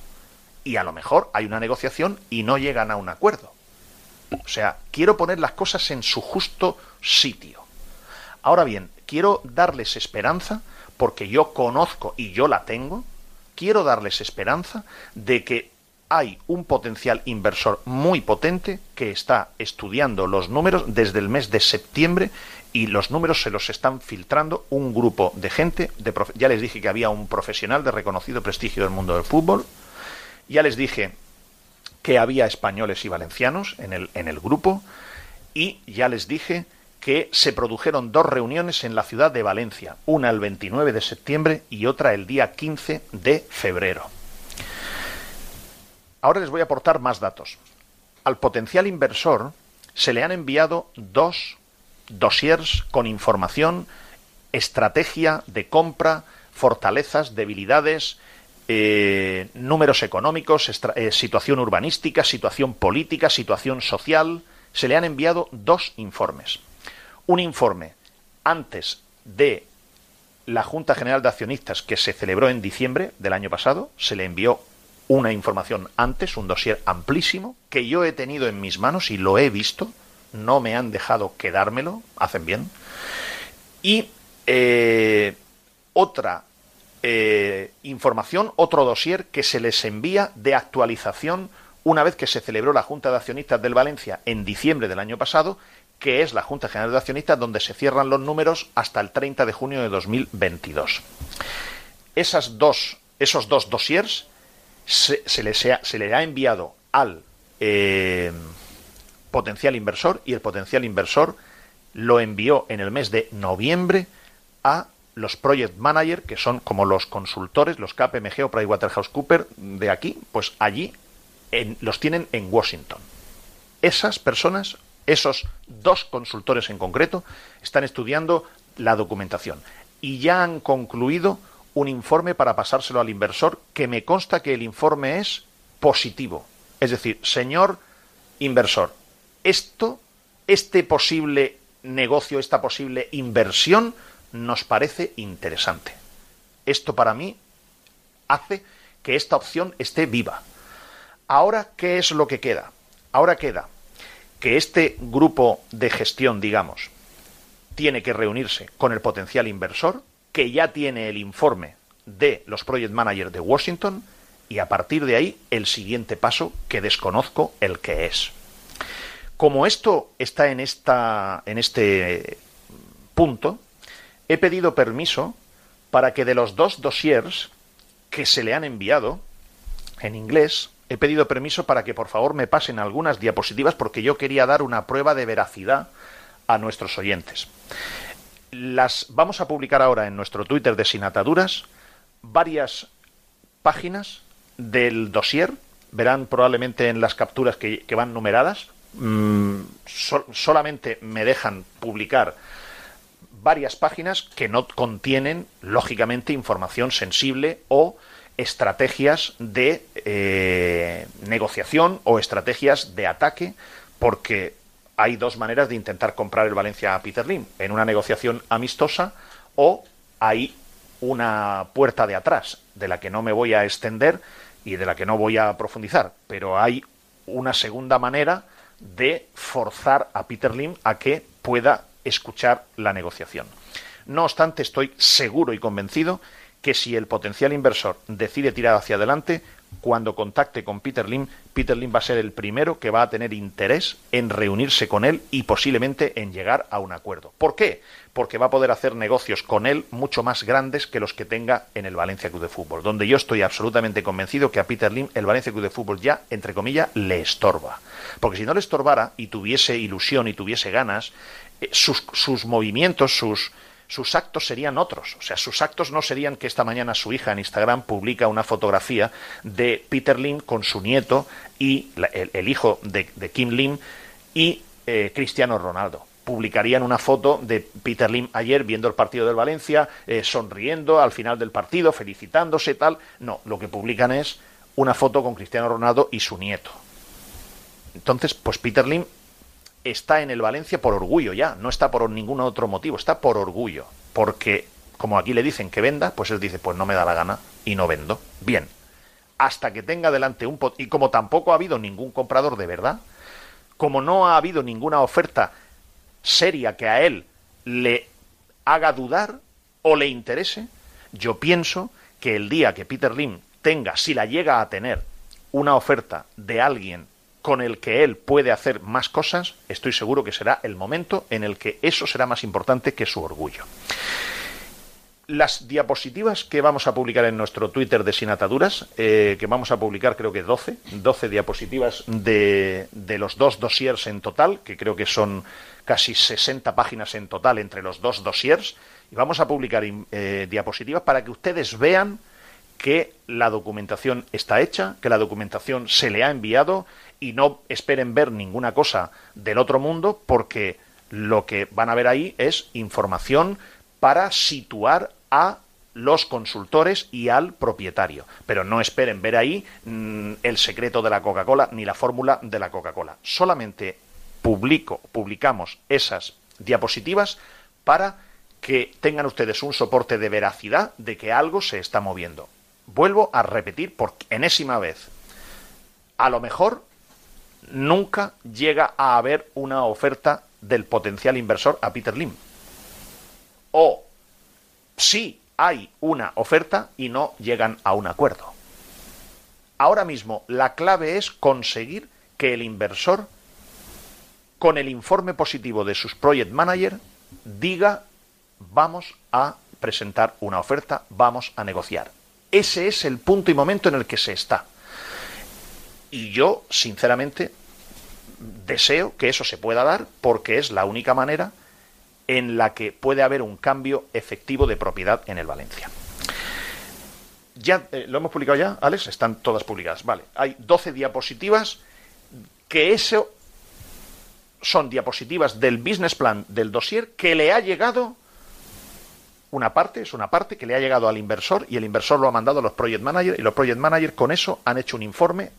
Y a lo mejor hay una negociación y no llegan a un acuerdo. O sea, quiero poner las cosas en su justo sitio. Ahora bien, quiero darles esperanza, porque yo conozco y yo la tengo, quiero darles esperanza de que hay un potencial inversor muy potente que está estudiando los números desde el mes de septiembre y los números se los están filtrando un grupo de gente, ya les dije que había un profesional de reconocido prestigio del mundo del fútbol, ya les dije que había españoles y valencianos en el, en el grupo y ya les dije que se produjeron dos reuniones en la ciudad de Valencia, una el 29 de septiembre y otra el día 15 de febrero. Ahora les voy a aportar más datos. Al potencial inversor se le han enviado dos dossiers con información, estrategia de compra, fortalezas, debilidades, eh, números económicos, eh, situación urbanística, situación política, situación social. Se le han enviado dos informes. Un informe antes de la Junta General de Accionistas que se celebró en diciembre del año pasado, se le envió una información antes, un dossier amplísimo, que yo he tenido en mis manos y lo he visto, no me han dejado quedármelo, hacen bien. Y eh, otra eh, información, otro dossier que se les envía de actualización una vez que se celebró la Junta de Accionistas del Valencia en diciembre del año pasado, que es la Junta General de Accionistas donde se cierran los números hasta el 30 de junio de 2022. Esas dos, esos dos dossiers se, les se le ha enviado al eh, potencial inversor y el potencial inversor lo envió en el mes de noviembre a los project manager, que son como los consultores, los KPMG o PricewaterhouseCoopers de aquí, pues allí los tienen en Washington. Esas personas, esos dos consultores en concreto, están estudiando la documentación y ya han concluido un informe para pasárselo al inversor que me consta que el informe es positivo. Es decir, señor inversor, esto, este posible negocio, esta posible inversión, nos parece interesante. Esto para mí hace que esta opción esté viva. Ahora, ¿qué es lo que queda? Ahora queda que este grupo de gestión, digamos, tiene que reunirse con el potencial inversor, que ya tiene el informe de los project managers de Washington, y a partir de ahí el siguiente paso que desconozco el que es. Como esto está en, esta, en este punto, he pedido permiso para que de los dos dossiers que se le han enviado en inglés, he pedido permiso para que por favor me pasen algunas diapositivas porque yo quería dar una prueba de veracidad a nuestros oyentes. Las vamos a publicar ahora en nuestro Twitter de Sinataduras varias páginas del dossier. Verán probablemente en las capturas que, van numeradas. Mm, solamente me dejan publicar varias páginas que no contienen, lógicamente, información sensible o estrategias de eh, negociación o estrategias de ataque, porque hay dos maneras de intentar comprar el Valencia a Peter Lim, en una negociación amistosa o hay una puerta de atrás, de la que no me voy a extender y de la que no voy a profundizar, pero hay una segunda manera de forzar a Peter Lim a que pueda escuchar la negociación. No obstante, estoy seguro y convencido que si el potencial inversor decide tirar hacia adelante, cuando contacte con Peter Lim, Peter Lim va a ser el primero que va a tener interés en reunirse con él y posiblemente en llegar a un acuerdo. ¿Por qué? Porque va a poder hacer negocios con él mucho más grandes que los que tenga en el Valencia Club de Fútbol, donde yo estoy absolutamente convencido que a Peter Lim el Valencia Club de Fútbol ya, entre comillas, le estorba. Porque si no le estorbara y tuviese ilusión y tuviese ganas, eh, sus, sus movimientos, sus, sus actos serían otros. O sea, sus actos no serían que esta mañana su hija en Instagram publica una fotografía de Peter Lim con su nieto y el, hijo de, Kim Lim y eh, Cristiano Ronaldo. Publicarían una foto de Peter Lim ayer viendo el partido del Valencia, eh, sonriendo al final del partido, felicitándose, tal. No, lo que publican es una foto con Cristiano Ronaldo y su nieto. Entonces, pues Peter Lim está en el Valencia por orgullo ya, no está por ningún otro motivo, está por orgullo, porque como aquí le dicen que venda, pues él dice, pues no me da la gana y no vendo. Bien, hasta que tenga delante un... Y como tampoco ha habido ningún comprador de verdad, como no ha habido ninguna oferta seria que a él le haga dudar o le interese, yo pienso que el día que Peter Lim tenga, si la llega a tener, una oferta de alguien con el que él puede hacer más cosas, estoy seguro que será el momento en el que eso será más importante que su orgullo. las diapositivas que vamos a publicar en nuestro Twitter de Sin Ataduras, eh, que vamos a publicar creo que 12, 12 diapositivas de, de, los dos dossiers en total, que creo que son casi 60 páginas en total entre los dos dossiers, y vamos a publicar eh, diapositivas para que ustedes vean que la documentación está hecha, que la documentación se le ha enviado y no esperen ver ninguna cosa del otro mundo porque lo que van a ver ahí es información para situar a los consultores y al propietario. Pero no esperen ver ahí mm, el secreto de la Coca-Cola ni la fórmula de la Coca-Cola. Solamente publico, publicamos esas diapositivas para que tengan ustedes un soporte de veracidad de que algo se está moviendo. Vuelvo a repetir por enésima vez. A lo mejor nunca llega a haber una oferta del potencial inversor a Peter Lim. O sí hay una oferta y no llegan a un acuerdo. Ahora mismo la clave es conseguir que el inversor, con el informe positivo de sus project manager, diga vamos a presentar una oferta, vamos a negociar. Ese es el punto y momento en el que se está. Y yo, sinceramente, deseo que eso se pueda dar porque es la única manera en la que puede haber un cambio efectivo de propiedad en el Valencia. Ya eh, lo hemos publicado ya, Alex, están todas publicadas. Vale, hay 12 diapositivas que eso son diapositivas del business plan del dossier que le ha llegado una parte, es una parte que le ha llegado al inversor y el inversor lo ha mandado a los project managers y los project managers con eso han hecho un informe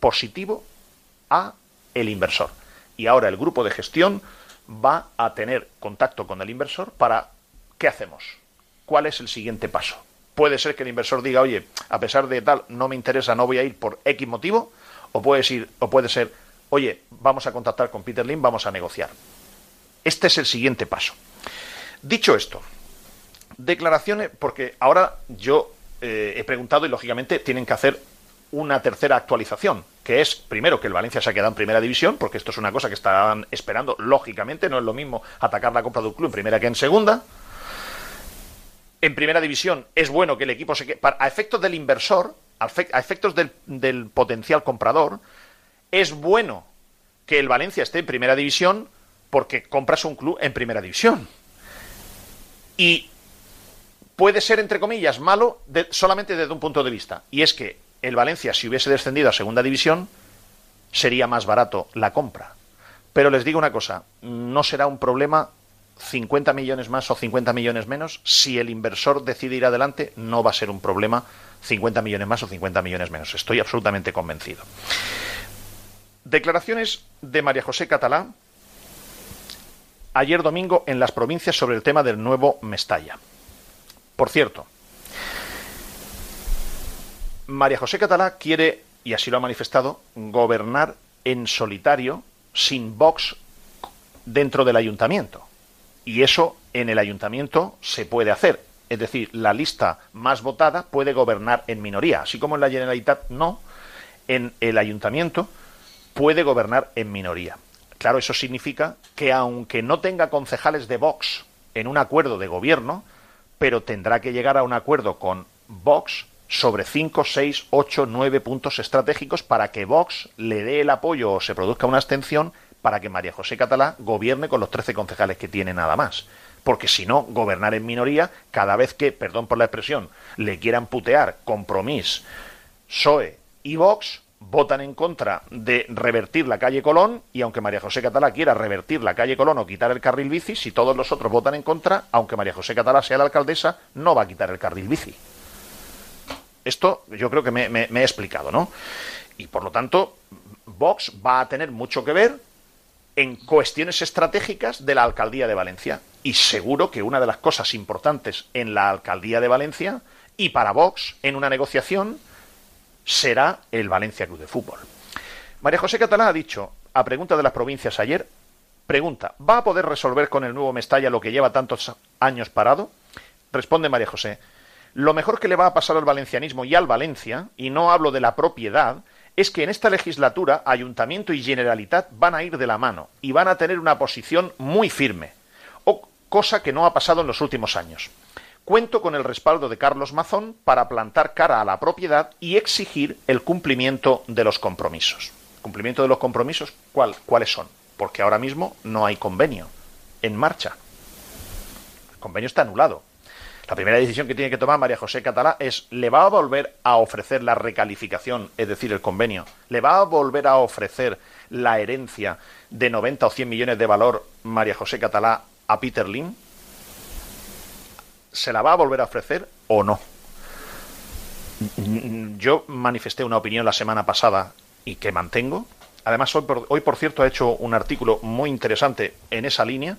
positivo a el inversor. Y ahora el grupo de gestión va a tener contacto con el inversor para ¿qué hacemos? ¿Cuál es el siguiente paso? Puede ser que el inversor diga, oye, a pesar de tal, no me interesa, no voy a ir por X motivo, o puede, ir, o puede ser, oye, vamos a contactar con Peter Lim, vamos a negociar. Este es el siguiente paso. Dicho esto, declaraciones, porque ahora yo eh, he preguntado y lógicamente tienen que hacer una tercera actualización, que es, primero, que el Valencia se ha quedado en primera división, porque esto es una cosa que están esperando, lógicamente, no es lo mismo atacar la compra de un club en primera que en segunda. En primera división es bueno que el equipo se quede, a efectos del inversor, a efectos del, del potencial comprador, es bueno que el Valencia esté en primera división porque compras un club en primera división. Y puede ser, entre comillas, malo solamente desde un punto de vista. Y es que el Valencia, si hubiese descendido a segunda división, sería más barato la compra. Pero les digo una cosa, no será un problema 50 millones más o 50 millones menos. Si el inversor decide ir adelante, no va a ser un problema 50 millones más o 50 millones menos. Estoy absolutamente convencido. Declaraciones de María José Catalá ayer domingo en las provincias sobre el tema del nuevo Mestalla. Por cierto, María José Catalá quiere, y así lo ha manifestado, gobernar en solitario, sin Vox dentro del ayuntamiento. Y eso en el ayuntamiento se puede hacer. Es decir, la lista más votada puede gobernar en minoría. Así como en la Generalitat no, en el ayuntamiento puede gobernar en minoría. Claro, eso significa que aunque no tenga concejales de Vox en un acuerdo de gobierno, pero tendrá que llegar a un acuerdo con Vox sobre 5, 6, 8, 9 puntos estratégicos para que Vox le dé el apoyo o se produzca una abstención para que María José Catalá gobierne con los 13 concejales que tiene nada más. Porque si no, gobernar en minoría, cada vez que, perdón por la expresión, le quieran putear Compromís, PSOE y Vox, votan en contra de revertir la calle Colón y aunque María José Catalá quiera revertir la calle Colón o quitar el carril bici, si todos los otros votan en contra, aunque María José Catalá sea la alcaldesa, no va a quitar el carril bici. Esto yo creo que me, he explicado, ¿no? Y por lo tanto, Vox va a tener mucho que ver en cuestiones estratégicas de la alcaldía de Valencia. Y seguro que una de las cosas importantes en la alcaldía de Valencia y para Vox en una negociación será el Valencia Club de Fútbol. María José Catalá ha dicho, a pregunta de las provincias ayer, pregunta, ¿va a poder resolver con el nuevo Mestalla lo que lleva tantos años parado? Responde María José, lo mejor que le va a pasar al valencianismo y al Valencia, y no hablo de la propiedad, es que en esta legislatura Ayuntamiento y Generalitat van a ir de la mano y van a tener una posición muy firme, o cosa que no ha pasado en los últimos años. Cuento con el respaldo de Carlos Mazón para plantar cara a la propiedad y exigir el cumplimiento de los compromisos. ¿Cumplimiento de los compromisos? ¿Cuál, ¿Cuáles son? Porque ahora mismo no hay convenio en marcha. El convenio está anulado. La primera decisión que tiene que tomar María José Catalá es, ¿le va a volver a ofrecer la recalificación, es decir, el convenio? ¿Le va a volver a ofrecer la herencia de 90 o 100 millones de valor María José Catalá a Peter Lim? ¿Se la va a volver a ofrecer o no? Yo manifesté una opinión la semana pasada y que mantengo. Además, hoy por, hoy, por cierto, ha hecho un artículo muy interesante en esa línea,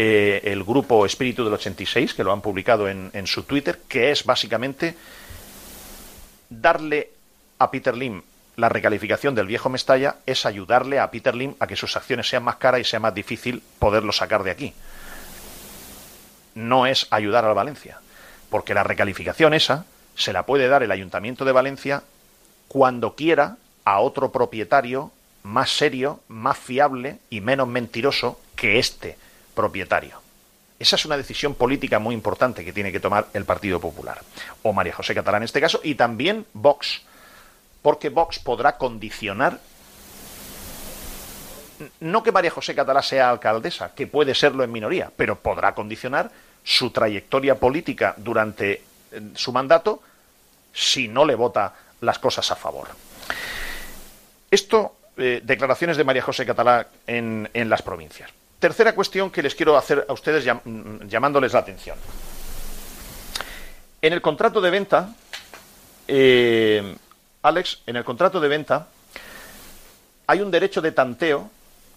eh, el grupo Espíritu del 86, que lo han publicado en, su Twitter, que es básicamente darle a Peter Lim la recalificación del viejo Mestalla es ayudarle a Peter Lim a que sus acciones sean más caras y sea más difícil poderlo sacar de aquí. No es ayudar al Valencia, porque la recalificación esa se la puede dar el Ayuntamiento de Valencia cuando quiera a otro propietario más serio, más fiable y menos mentiroso que este propietario. Esa es una decisión política muy importante que tiene que tomar el Partido Popular, o María José Catalán en este caso, y también Vox, porque Vox podrá condicionar no que María José Catalá sea alcaldesa, que puede serlo en minoría, pero podrá condicionar su trayectoria política durante eh, su mandato si no le vota las cosas a favor. Esto, eh, declaraciones de María José Catalá en, las provincias. Tercera cuestión que les quiero hacer a ustedes llamándoles la atención. En el contrato de venta, eh, Alex, en el contrato de venta hay un derecho de tanteo.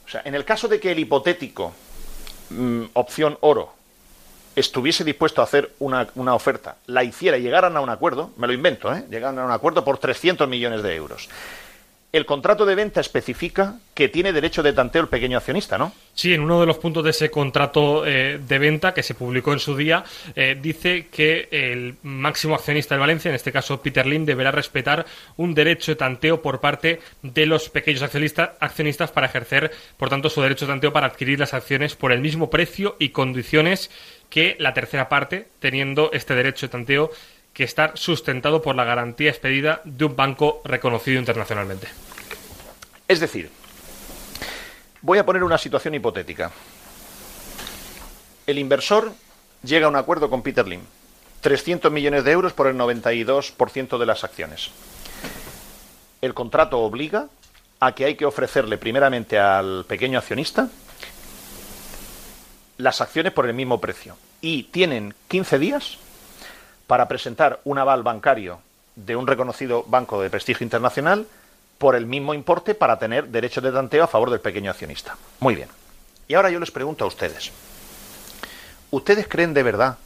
O sea, en el caso de que el hipotético mm, opción oro estuviese dispuesto a hacer una, una, oferta, la hiciera y llegaran a un acuerdo, me lo invento, ¿eh? llegaran a un acuerdo por 300 millones de euros. El contrato de venta especifica que tiene derecho de tanteo el pequeño accionista, ¿no? Sí, en uno de los puntos de ese contrato eh, de venta que se publicó en su día, eh, dice que el máximo accionista de Valencia, en este caso Peter Lim, deberá respetar un derecho de tanteo por parte de los pequeños accionistas para ejercer, por tanto, su derecho de tanteo para adquirir las acciones por el mismo precio y condiciones que la tercera parte, teniendo este derecho de tanteo que estar sustentado por la garantía expedida de un banco reconocido internacionalmente. Es decir, voy a poner una situación hipotética. El inversor llega a un acuerdo con Peter Lim. 300 millones de euros por el 92% de las acciones. El contrato obliga a que hay que ofrecerle primeramente al pequeño accionista las acciones por el mismo precio. Y tienen 15 días para presentar un aval bancario de un reconocido banco de prestigio internacional por el mismo importe para tener derecho de tanteo a favor del pequeño accionista. Muy bien. Y ahora yo les pregunto a ustedes, ¿ustedes creen de verdad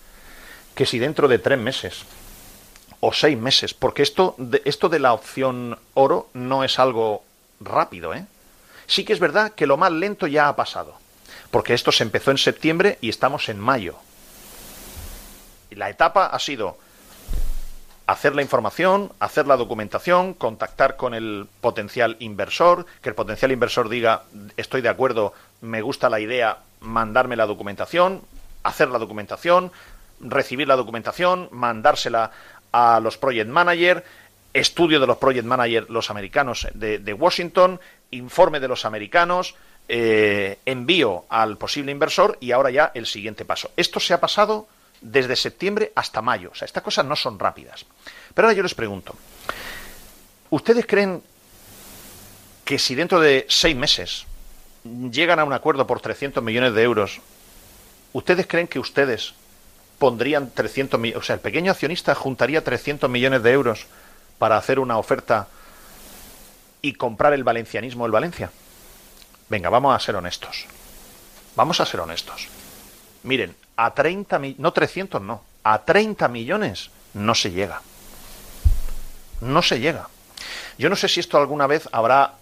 que si dentro de tres meses o seis meses, porque esto de, esto de la opción oro no es algo rápido, ¿eh? Sí que es verdad que lo más lento ya ha pasado porque esto se empezó en septiembre y estamos en mayo. La etapa ha sido hacer la información, hacer la documentación, contactar con el potencial inversor, que el potencial inversor diga estoy de acuerdo, me gusta la idea, mandarme la documentación, hacer la documentación, recibir la documentación, mandársela a los project managers, estudio de los project managers los americanos de, de Washington, informe de los americanos, eh, envío al posible inversor y ahora ya el siguiente paso. Esto se ha pasado desde septiembre hasta mayo. O sea, estas cosas no son rápidas. Pero ahora yo les pregunto, ¿ustedes creen que si dentro de seis meses llegan a un acuerdo por 300 millones de euros, ¿ustedes creen que ustedes pondrían 300 millones, o sea, el pequeño accionista juntaría 300 millones de euros para hacer una oferta y comprar el valencianismo del Valencia? Venga, vamos a ser honestos. Vamos a ser honestos. Miren, a 30 millones, no 300, no, a 30 millones no se llega. No se llega. Yo no sé si esto alguna vez habrá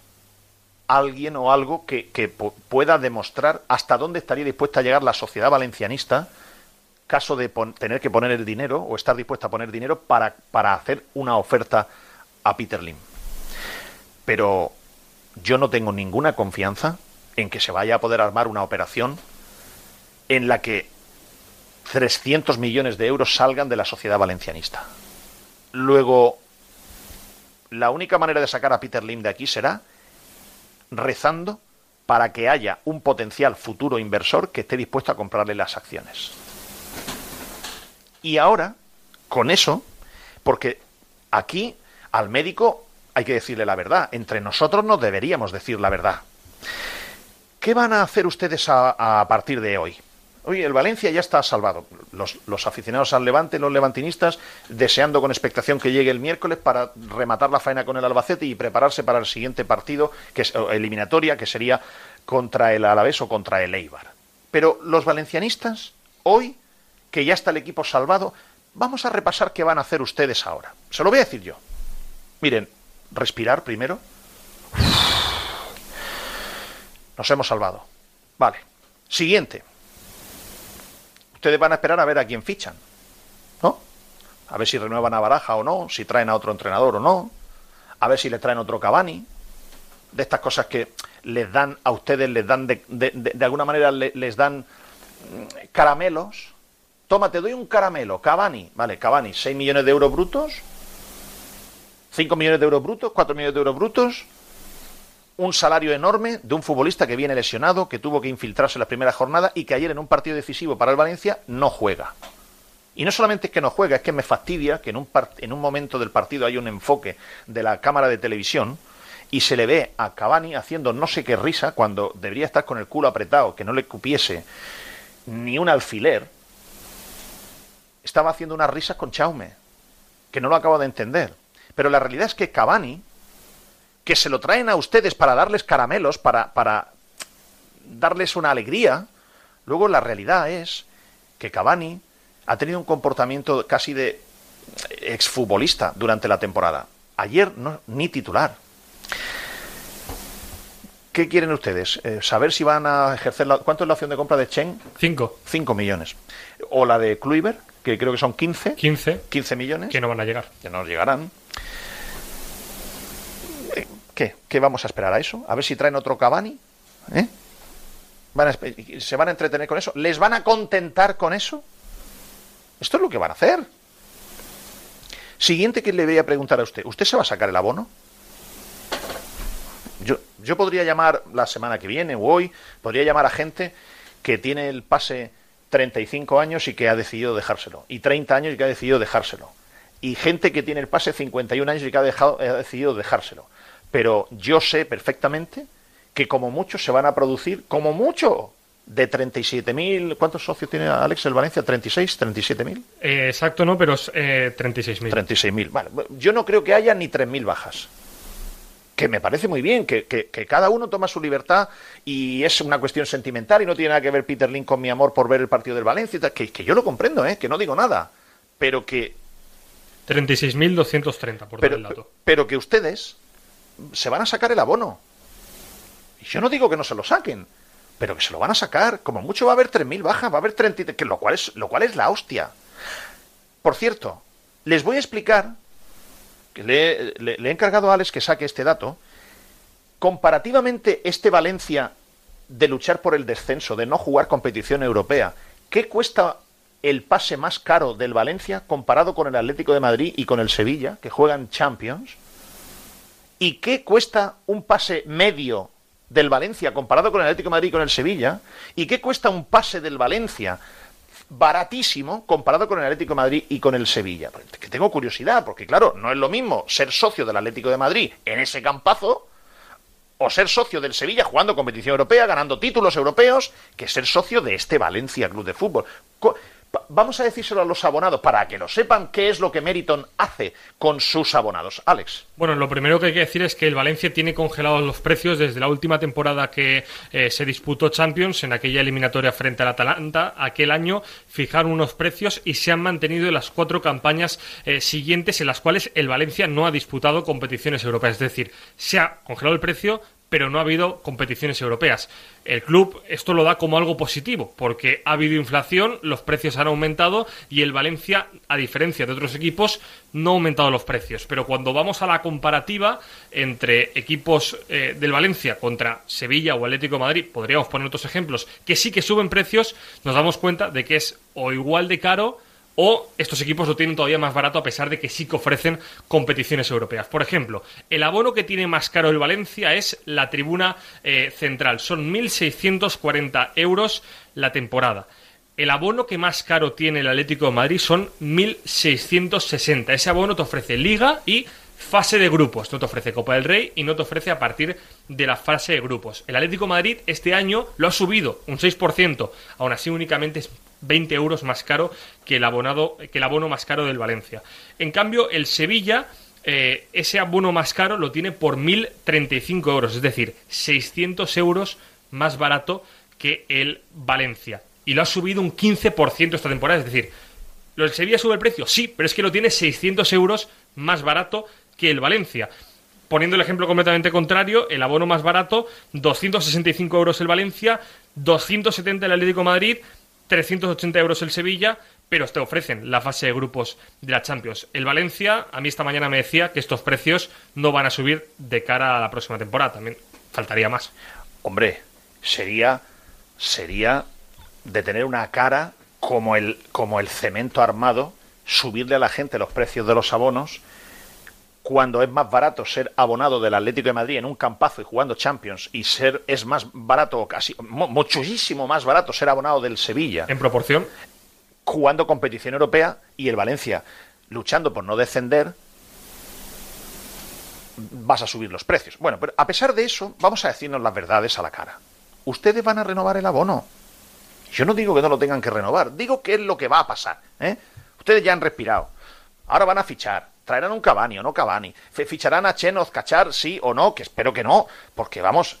alguien o algo que, pueda demostrar hasta dónde estaría dispuesta a llegar la sociedad valencianista caso de tener que poner el dinero o estar dispuesta a poner dinero para, para hacer una oferta a Peter Lim. Pero yo no tengo ninguna confianza en que se vaya a poder armar una operación en la que 300 millones de euros salgan de la sociedad valencianista. Luego, la única manera de sacar a Peter Lim de aquí será rezando para que haya un potencial futuro inversor que esté dispuesto a comprarle las acciones. Y ahora, con eso, porque aquí al médico hay que decirle la verdad, entre nosotros no deberíamos decir la verdad. ¿Qué van a hacer ustedes a, a partir de hoy? Oye, el Valencia ya está salvado. Los, aficionados al Levante, los levantinistas, deseando con expectación que llegue el miércoles para rematar la faena con el Albacete y prepararse para el siguiente partido, que es eliminatoria, que sería contra el Alavés o contra el Eibar. Pero los valencianistas, hoy, que ya está el equipo salvado, vamos a repasar qué van a hacer ustedes ahora. Se lo voy a decir yo. Miren, respirar primero. Nos hemos salvado. Vale. Siguiente ustedes van a esperar a ver a quién fichan, ¿no? A ver si renuevan a Baraja o no, si traen a otro entrenador o no, a ver si le traen otro Cavani, de estas cosas que les dan a ustedes, les dan de, de, alguna manera les dan mm, caramelos. Toma, te doy un caramelo, Cavani, vale, Cavani, 6 millones de euros brutos, 5 millones de euros brutos, 4 millones de euros brutos, un salario enorme de un futbolista que viene lesionado, que tuvo que infiltrarse en la primera jornada y que ayer en un partido decisivo para el Valencia no juega. Y no solamente es que no juega, es que me fastidia que en un, en un momento del partido hay un enfoque de la cámara de televisión y se le ve a Cavani haciendo no sé qué risa cuando debería estar con el culo apretado, que no le cupiese ni un alfiler. Estaba haciendo unas risas con Chaume, que no lo acabo de entender. Pero la realidad es que Cavani, que se lo traen a ustedes para darles caramelos, para, para darles una alegría, luego la realidad es que Cavani ha tenido un comportamiento casi de exfutbolista durante la temporada. Ayer no, ni titular. ¿Qué quieren ustedes? Eh, ¿Saber si van a ejercer la... ¿Cuánto es la opción de compra de Chen? Cinco. Cinco millones. O la de Kluivert, que creo que son 15. 15. 15 millones. Que no van a llegar. Que no llegarán. ¿Qué? ¿Qué vamos a esperar a eso? A ver si traen otro Cavani. ¿Eh? ¿Se van a entretener con eso? ¿Les van a contentar con eso? Esto es lo que van a hacer. Siguiente que le voy a preguntar a usted. ¿Usted se va a sacar el abono? Yo, yo podría llamar la semana que viene o hoy, podría llamar a gente que tiene el pase 35 años y que ha decidido dejárselo. Y 30 años y que ha decidido dejárselo. Y gente que tiene el pase 51 años y que ha, dejado, ha decidido dejárselo pero yo sé perfectamente que como mucho se van a producir, como mucho, de 37.000. ¿Cuántos socios tiene Alex el Valencia? ¿36? ¿37.000? Eh, exacto, no, pero eh, 36.000. 36.000. Vale. Yo no creo que haya ni 3.000 bajas. Que me parece muy bien, que, que, cada uno toma su libertad y es una cuestión sentimental y no tiene nada que ver Peter Link con mi amor por ver el partido del Valencia. Que, que yo lo comprendo, ¿eh? que no digo nada. Pero que. 36.230, por pero, el dato. Pero que ustedes se van a sacar el abono. Y yo no digo que no se lo saquen, pero que se lo van a sacar. Como mucho va a haber 3.000 bajas, va a haber 30, que lo cual es lo cual es la hostia. Por cierto, les voy a explicar que le, le he encargado a Alex que saque este dato. Comparativamente este Valencia de luchar por el descenso, de no jugar competición europea, ¿qué cuesta el pase más caro del Valencia comparado con el Atlético de Madrid y con el Sevilla, que juegan Champions? ¿Y qué cuesta un pase medio del Valencia comparado con el Atlético de Madrid y con el Sevilla? ¿Y qué cuesta un pase del Valencia baratísimo comparado con el Atlético de Madrid y con el Sevilla? Que tengo curiosidad, porque claro, no es lo mismo ser socio del Atlético de Madrid en ese campazo o ser socio del Sevilla jugando competición europea, ganando títulos europeos, que ser socio de este Valencia Club de Fútbol vamos a decírselo a los abonados para que lo sepan qué es lo que Meriton hace con sus abonados. Alex. Bueno, lo primero que hay que decir es que el Valencia tiene congelados los precios desde la última temporada que eh, se disputó Champions, en aquella eliminatoria frente al Atalanta. Aquel año fijaron unos precios y se han mantenido en las cuatro campañas eh, siguientes en las cuales el Valencia no ha disputado competiciones europeas. Es decir, se ha congelado el precio, pero no ha habido competiciones europeas. El club esto lo da como algo positivo, porque ha habido inflación, los precios han aumentado y el Valencia, a diferencia de otros equipos, no ha aumentado los precios. Pero cuando vamos a la comparativa entre equipos eh, del Valencia contra Sevilla o Atlético Madrid, podríamos poner otros ejemplos, que sí que suben precios, nos damos cuenta de que es o igual de caro o estos equipos lo tienen todavía más barato a pesar de que sí que ofrecen competiciones europeas. Por ejemplo, el abono que tiene más caro el Valencia es la tribuna eh, central. Son 1.640 euros la temporada. El abono que más caro tiene el Atlético de Madrid son 1.660. Ese abono te ofrece liga y fase de grupos. No te ofrece Copa del Rey y no te ofrece a partir de la fase de grupos. El Atlético de Madrid este año lo ha subido un 6%. Aún así únicamente es 20 euros más caro que el, abonado, que el abono más caro del Valencia. En cambio, el Sevilla, eh, ese abono más caro lo tiene por 1.035 euros, es decir, 600 euros más barato que el Valencia. Y lo ha subido un 15% esta temporada, es decir, ¿lo del Sevilla sube el precio? Sí, pero es que lo tiene 600 euros más barato que el Valencia. Poniendo el ejemplo completamente contrario, el abono más barato, 265 euros el Valencia, 270 el Atlético Madrid, 380 euros el Sevilla, pero te ofrecen la fase de grupos de la Champions. El Valencia, a mí esta mañana me decía que estos precios no van a subir de cara a la próxima temporada. También faltaría más. Hombre, sería, sería de tener una cara como el, como el cemento armado, subirle a la gente los precios de los abonos cuando es más barato ser abonado del Atlético de Madrid en un campazo y jugando Champions y ser es más barato casi muchísimo más barato ser abonado del Sevilla en proporción jugando competición europea y el Valencia luchando por no descender vas a subir los precios. Bueno, pero a pesar de eso, vamos a decirnos las verdades a la cara. Ustedes van a renovar el abono. Yo no digo que no lo tengan que renovar, digo que es lo que va a pasar. ¿eh? Ustedes ya han respirado. Ahora van a fichar traerán un Cavani o no Cavani, ficharán a Chen Cachar, sí o no, que espero que no, porque vamos,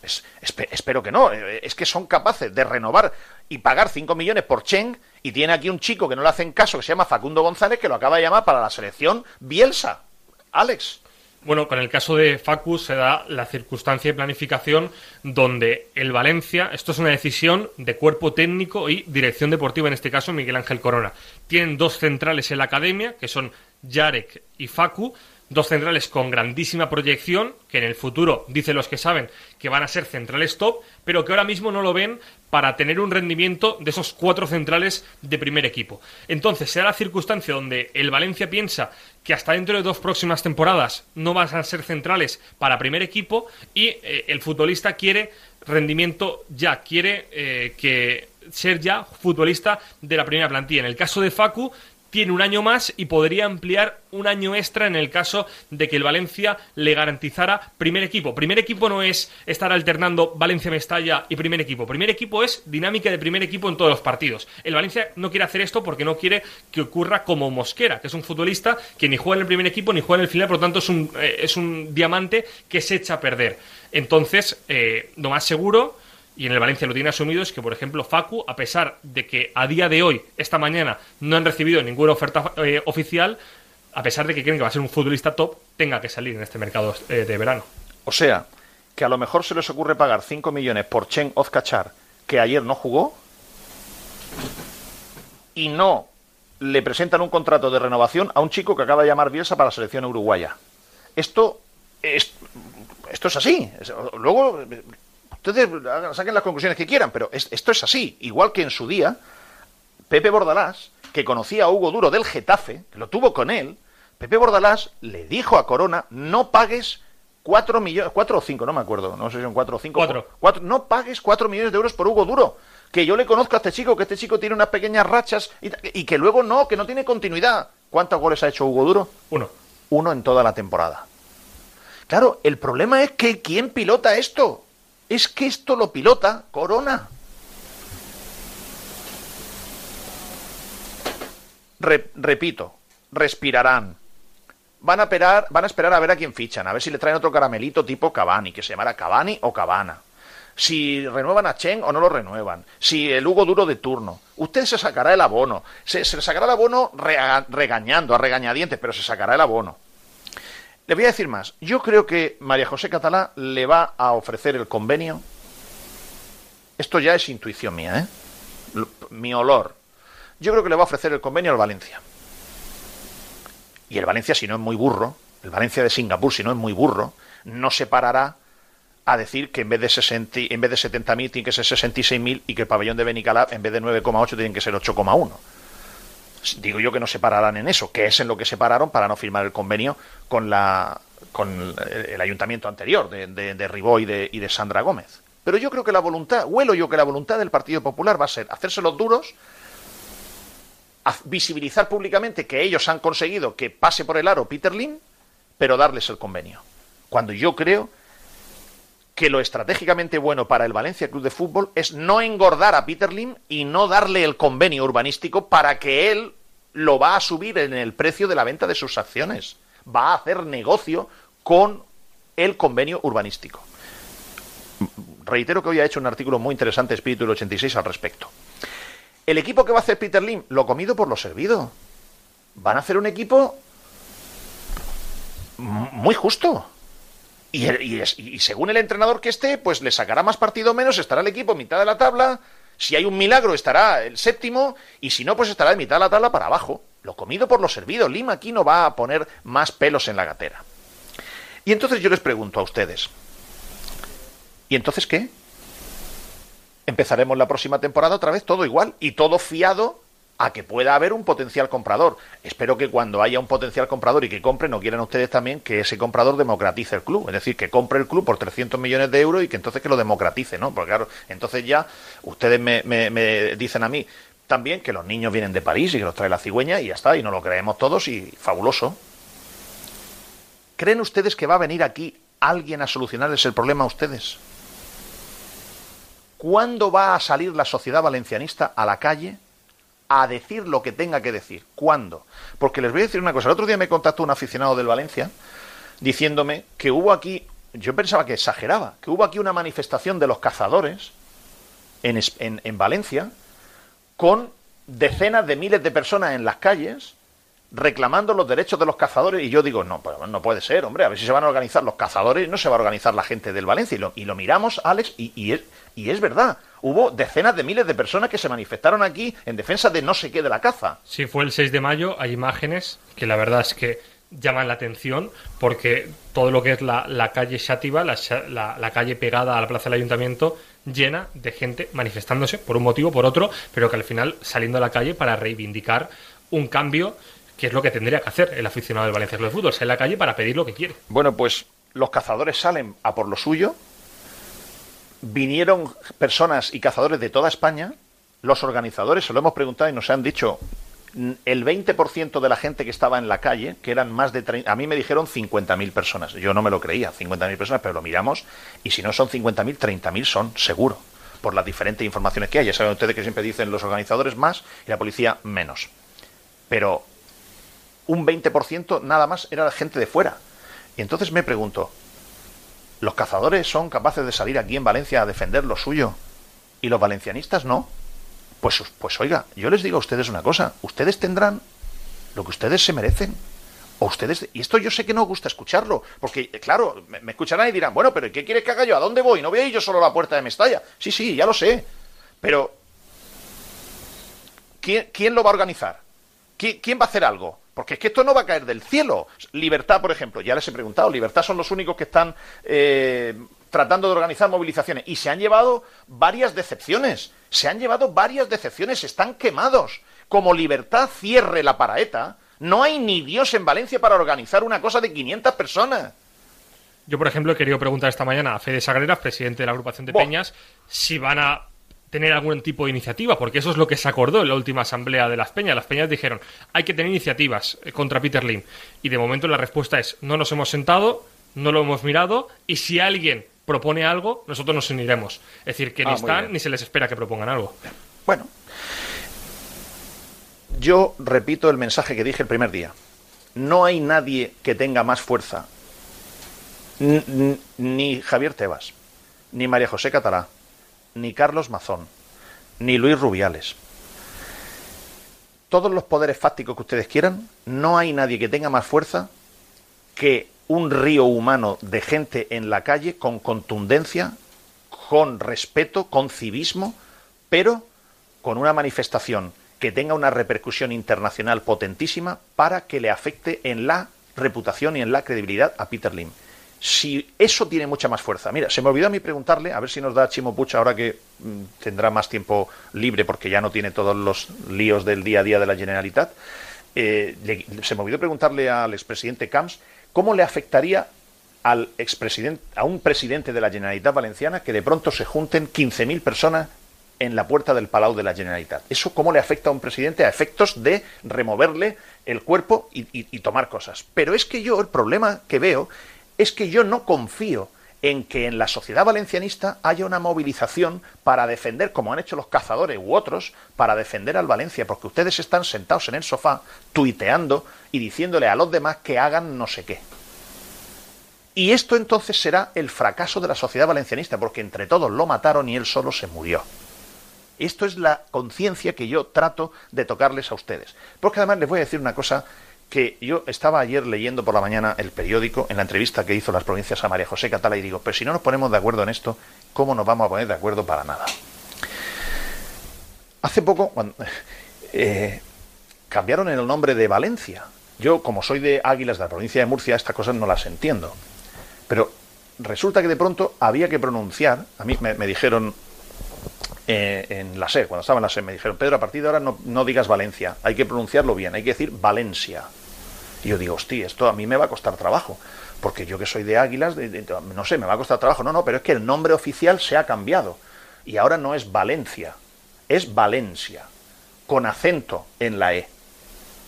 espero que no, eh, es que son capaces de renovar y pagar 5 millones por Chen y tiene aquí un chico que no le hacen caso que se llama Facundo González que lo acaba de llamar para la selección Bielsa. Alex. Bueno, con el caso de Facu se da la circunstancia de planificación donde el Valencia, esto es una decisión de cuerpo técnico y dirección deportiva, en este caso Miguel Ángel Corona. Tienen dos centrales en la academia, que son Jarek y Facu, dos centrales con grandísima proyección, que en el futuro, dicen los que saben, que van a ser centrales top, pero que ahora mismo no lo ven para tener un rendimiento de esos cuatro centrales de primer equipo. Entonces, será la circunstancia donde el Valencia piensa que hasta dentro de dos próximas temporadas no van a ser centrales para primer equipo y eh, el futbolista quiere rendimiento ya, quiere eh, que ser ya futbolista de la primera plantilla. En el caso de Facu, tiene un año más y podría ampliar un año extra en el caso de que el Valencia le garantizara primer equipo. Primer equipo no es estar alternando Valencia-Mestalla y primer equipo. Primer equipo es dinámica de primer equipo en todos los partidos. El Valencia no quiere hacer esto porque no quiere que ocurra como Mosquera, que es un futbolista que ni juega en el primer equipo ni juega en el final, por lo tanto es un, eh, es un diamante que se echa a perder. Entonces, eh, lo más seguro y en el Valencia lo tiene asumido es que, por ejemplo, Facu, a pesar de que a día de hoy, esta mañana, no han recibido ninguna oferta eh, oficial, a pesar de que creen que va a ser un futbolista top, tenga que salir en este mercado eh, de verano. O sea, que a lo mejor se les ocurre pagar 5 millones por Chen Ozcachar, que ayer no jugó, y no le presentan un contrato de renovación a un chico que acaba de llamar Bielsa para la selección uruguaya. Esto es, esto es así. Luego, Ustedes saquen las conclusiones que quieran, pero esto es así. Igual que en su día, Pepe Bordalás, que conocía a Hugo Duro del Getafe, que lo tuvo con él, Pepe Bordalás le dijo a Corona, no pagues cuatro millones, cuatro o cinco, no me acuerdo, no sé si son cuatro o cinco. Cuatro. no pagues cuatro millones de euros por Hugo Duro. Que yo le conozco a este chico, que este chico tiene unas pequeñas rachas y, y que luego no, que no tiene continuidad. ¿Cuántos goles ha hecho Hugo Duro? Uno. Uno en toda la temporada. Claro, el problema es que ¿quién pilota esto? Es que esto lo pilota Corona. repito, respirarán. Van a, esperar, van a esperar a ver a quién fichan, a ver si le traen otro caramelito tipo Cavani, que se llamará Cavani o Cabana. Si renuevan a Chen o no lo renuevan. Si el Hugo Duro de turno. Usted se sacará el abono. Se, se sacará el abono regañando, a regañadientes, pero se sacará el abono. Le voy a decir más. Yo creo que María José Catalá le va a ofrecer el convenio. Esto ya es intuición mía, ¿eh? Mi olor. Yo creo que le va a ofrecer el convenio al Valencia. Y el Valencia, si no es muy burro, el Valencia de Singapur, si no es muy burro, no se parará a decir que en vez de 60, en vez de 70.000 tiene que ser 66.000 y que el pabellón de Benicalab en vez de 9,8 tiene que ser 8,1. Digo yo que no se pararán en eso, que es en lo que se pararon para no firmar el convenio con la con el ayuntamiento anterior de, de, Ribó y de, y de Sandra Gómez. Pero yo creo que la voluntad, huelo yo que la voluntad del Partido Popular va a ser hacerse los duros, visibilizar públicamente que ellos han conseguido que pase por el aro Peter Lim, pero darles el convenio. Cuando yo creo que lo estratégicamente bueno para el Valencia Club de Fútbol es no engordar a Peter Lim y no darle el convenio urbanístico para que él lo va a subir en el precio de la venta de sus acciones. Va a hacer negocio con el convenio urbanístico. Reitero que hoy ha hecho un artículo muy interesante Espíritu del 86 al respecto. El equipo que va a hacer Peter Lim, lo comido por lo servido. Van a hacer un equipo muy justo. Y, según el entrenador que esté, pues le sacará más partido o menos, estará el equipo en mitad de la tabla. Si hay un milagro, estará el séptimo. Y si no, pues estará en mitad de la tabla para abajo. Lo comido por lo servido. Lima aquí no va a poner más pelos en la gatera. Y entonces yo les pregunto a ustedes. ¿Y entonces qué? Empezaremos la próxima temporada otra vez todo igual y todo fiado a que pueda haber un potencial comprador. Espero que cuando haya un potencial comprador y que compre, no quieran ustedes también que ese comprador democratice el club. Es decir, que compre el club por 300 millones de euros y que entonces que lo democratice, ¿no? Porque claro, entonces ya ustedes me, me dicen a mí también que los niños vienen de París y que los trae la cigüeña y ya está, y no lo creemos todos y fabuloso. ¿Creen ustedes que va a venir aquí alguien a solucionarles el problema a ustedes? ¿Cuándo va a salir la sociedad valencianista a la calle a decir lo que tenga que decir. ¿Cuándo? Porque les voy a decir una cosa. El otro día me contactó un aficionado del Valencia diciéndome que hubo aquí, yo pensaba que exageraba, que hubo aquí una manifestación de los cazadores en, en, en Valencia con decenas de miles de personas en las calles reclamando los derechos de los cazadores y yo digo, no, pues no puede ser, hombre, a ver si se van a organizar los cazadores, no se va a organizar la gente del Valencia. Y lo, y lo miramos, Alex, y, y, es, y es verdad. Hubo decenas de miles de personas que se manifestaron aquí en defensa de no sé qué de la caza. Sí, fue el 6 de mayo, hay imágenes que la verdad es que llaman la atención porque todo lo que es la, la calle Xátiva, la, la, la calle pegada a la plaza del ayuntamiento, llena de gente manifestándose por un motivo, por otro, pero que al final saliendo a la calle para reivindicar un cambio que es lo que tendría que hacer el aficionado del Valencia Club de Fútbol, salir a la calle para pedir lo que quiere. Bueno, pues los cazadores salen a por lo suyo, vinieron personas y cazadores de toda España, los organizadores, se lo hemos preguntado y nos han dicho el 20% de la gente que estaba en la calle, que eran más de 30, a mí me dijeron 50.000 personas. Yo no me lo creía, 50.000 personas, pero lo miramos y si no son 50.000, 30.000 son, seguro, por las diferentes informaciones que hay. Ya saben ustedes que siempre dicen los organizadores más y la policía menos. Pero un 20% nada más era la gente de fuera. Y entonces me pregunto, ¿los cazadores son capaces de salir aquí en Valencia a defender lo suyo y los valencianistas no? Pues, pues oiga, yo les digo a ustedes una cosa, ustedes tendrán lo que ustedes se merecen. O ustedes, y esto yo sé que no gusta escucharlo, porque claro, me, escucharán y dirán, bueno, pero ¿qué quieres que haga yo? ¿A dónde voy? No voy yo solo a la puerta de Mestalla. Sí, sí, ya lo sé. Pero, ¿quién, quién lo va a organizar? ¿Quién va a hacer algo? Porque es que esto no va a caer del cielo. Libertad, por ejemplo, ya les he preguntado, Libertad son los únicos que están eh, tratando de organizar movilizaciones y se han llevado varias decepciones. Se han llevado varias decepciones, están quemados. Como Libertad cierre la paraeta, no hay ni Dios en Valencia para organizar una cosa de 500 personas. Yo, por ejemplo, he querido preguntar esta mañana a Fede Sagreras, presidente de la agrupación de Peñas, si van a tener algún tipo de iniciativa, porque eso es lo que se acordó en la última asamblea de las Peñas. Las Peñas dijeron, hay que tener iniciativas eh, contra Peter Lim. Y de momento la respuesta es, no nos hemos sentado, no lo hemos mirado, y si alguien propone algo, nosotros nos uniremos. Es decir, que ni ah, están ni se les espera que propongan algo. Bueno, yo repito el mensaje que dije el primer día. No hay nadie que tenga más fuerza, ni Javier Tebas, ni María José Catalá, ni Carlos Mazón, ni Luis Rubiales. Todos los poderes fácticos que ustedes quieran, no hay nadie que tenga más fuerza que un río humano de gente en la calle con contundencia, con respeto, con civismo, pero con una manifestación que tenga una repercusión internacional potentísima para que le afecte en la reputación y en la credibilidad a Peter Lim. Si eso tiene mucha más fuerza. Mira, se me olvidó a mí preguntarle, a ver si nos da Chimo Puch ahora que mm, tendrá más tiempo libre porque ya no tiene todos los líos del día a día de la Generalitat. Eh, se me olvidó preguntarle al expresidente Camps cómo le afectaría al expresidente, a un presidente de la Generalitat Valenciana que de pronto se junten 15.000 personas en la puerta del Palau de la Generalitat. ¿Eso cómo le afecta a un presidente a efectos de removerle el cuerpo y tomar cosas? Pero es que yo el problema que veo es que yo no confío en que en la sociedad valencianista haya una movilización para defender, como han hecho los cazadores u otros, para defender al Valencia, porque ustedes están sentados en el sofá, tuiteando y diciéndole a los demás que hagan no sé qué. Y esto entonces será el fracaso de la sociedad valencianista, porque entre todos lo mataron y él solo se murió. Esto es la conciencia que yo trato de tocarles a ustedes. Porque además les voy a decir una cosa que yo estaba ayer leyendo por la mañana el periódico en la entrevista que hizo las provincias a María José Catala y digo, pero si no nos ponemos de acuerdo en esto, ¿cómo nos vamos a poner de acuerdo para nada? Hace poco eh, cambiaron el nombre de Valencia. Yo, como soy de Águilas de la provincia de Murcia, estas cosas no las entiendo. Pero resulta que de pronto había que pronunciar, a mí me, dijeron eh, en la SER, cuando estaba en la SER, me dijeron, Pedro, a partir de ahora no, no digas Valencia, hay que pronunciarlo bien, hay que decir Valencia. Y yo digo, hostia, esto a mí me va a costar trabajo, porque yo que soy de Águilas, no sé, me va a costar trabajo. No, no, pero es que el nombre oficial se ha cambiado. Y ahora no es Valencia, es Valencia, con acento en la E.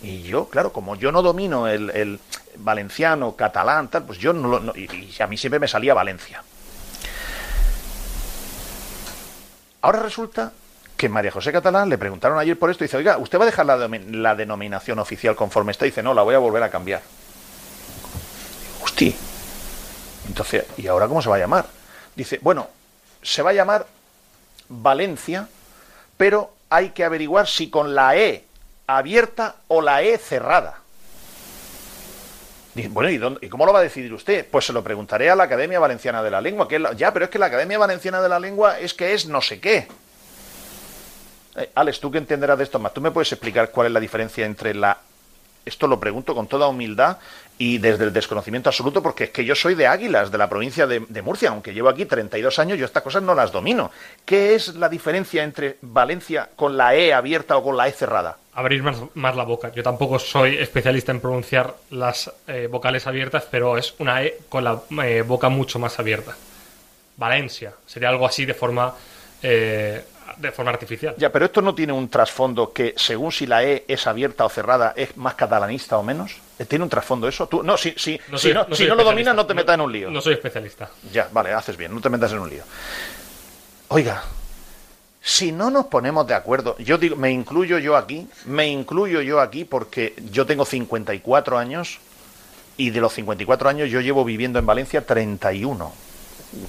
Y yo, claro, como yo no domino el, valenciano, catalán, tal, pues yo no, no y, a mí siempre me salía Valencia. Ahora resulta que María José Catalán le preguntaron ayer por esto y dice, oiga, ¿usted va a dejar la, denominación oficial conforme está? Y dice, no, la voy a volver a cambiar. Hostia. Entonces, ¿y ahora cómo se va a llamar? Dice, bueno, se va a llamar Valencia, pero hay que averiguar si con la E abierta o la E cerrada. Bueno, ¿y, cómo lo va a decidir usted? Pues se lo preguntaré a la Academia Valenciana de la Lengua. Que ya, pero es que la Academia Valenciana de la Lengua es que es no sé qué. Eh, Alex, tú que entenderás de esto más, ¿tú me puedes explicar cuál es la diferencia entre la... Esto lo pregunto con toda humildad y desde el desconocimiento absoluto, porque es que yo soy de Águilas, de la provincia de, Murcia, aunque llevo aquí 32 años, yo estas cosas no las domino. ¿Qué es la diferencia entre Valencia con la E abierta o con la E cerrada? Abrir más, la boca. Yo tampoco soy especialista en pronunciar las eh, vocales abiertas, pero es una E con la eh, boca mucho más abierta. Valencia. Sería algo así de forma de forma artificial. Ya, pero esto no tiene un trasfondo que, según si la E es abierta o cerrada, es más catalanista o menos. Eh, ¿Tiene un trasfondo eso? ¿Tú? No, si, si, no, si no, lo dominas, no te metas en un lío. No soy especialista. Ya, vale, haces bien, no te metas en un lío. Oiga, si no nos ponemos de acuerdo, yo digo, me incluyo yo aquí, me incluyo yo aquí porque yo tengo 54 años y de los 54 años yo llevo viviendo en Valencia 31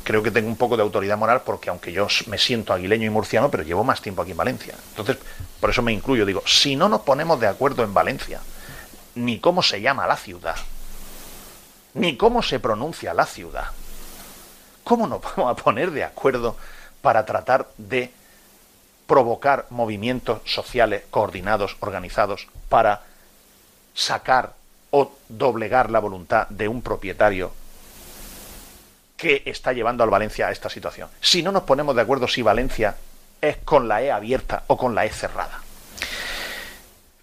creo que tengo un poco de autoridad moral porque aunque yo me siento aguileño y murciano, pero llevo más tiempo aquí en Valencia. Entonces, por eso me incluyo. Digo, si no nos ponemos de acuerdo en Valencia, ni cómo se llama la ciudad, ni cómo se pronuncia la ciudad, ¿cómo nos vamos a poner de acuerdo para tratar de provocar movimientos sociales coordinados, organizados, para sacar o doblegar la voluntad de un propietario que está llevando al Valencia a esta situación. Si no nos ponemos de acuerdo si Valencia es con la E abierta o con la E cerrada.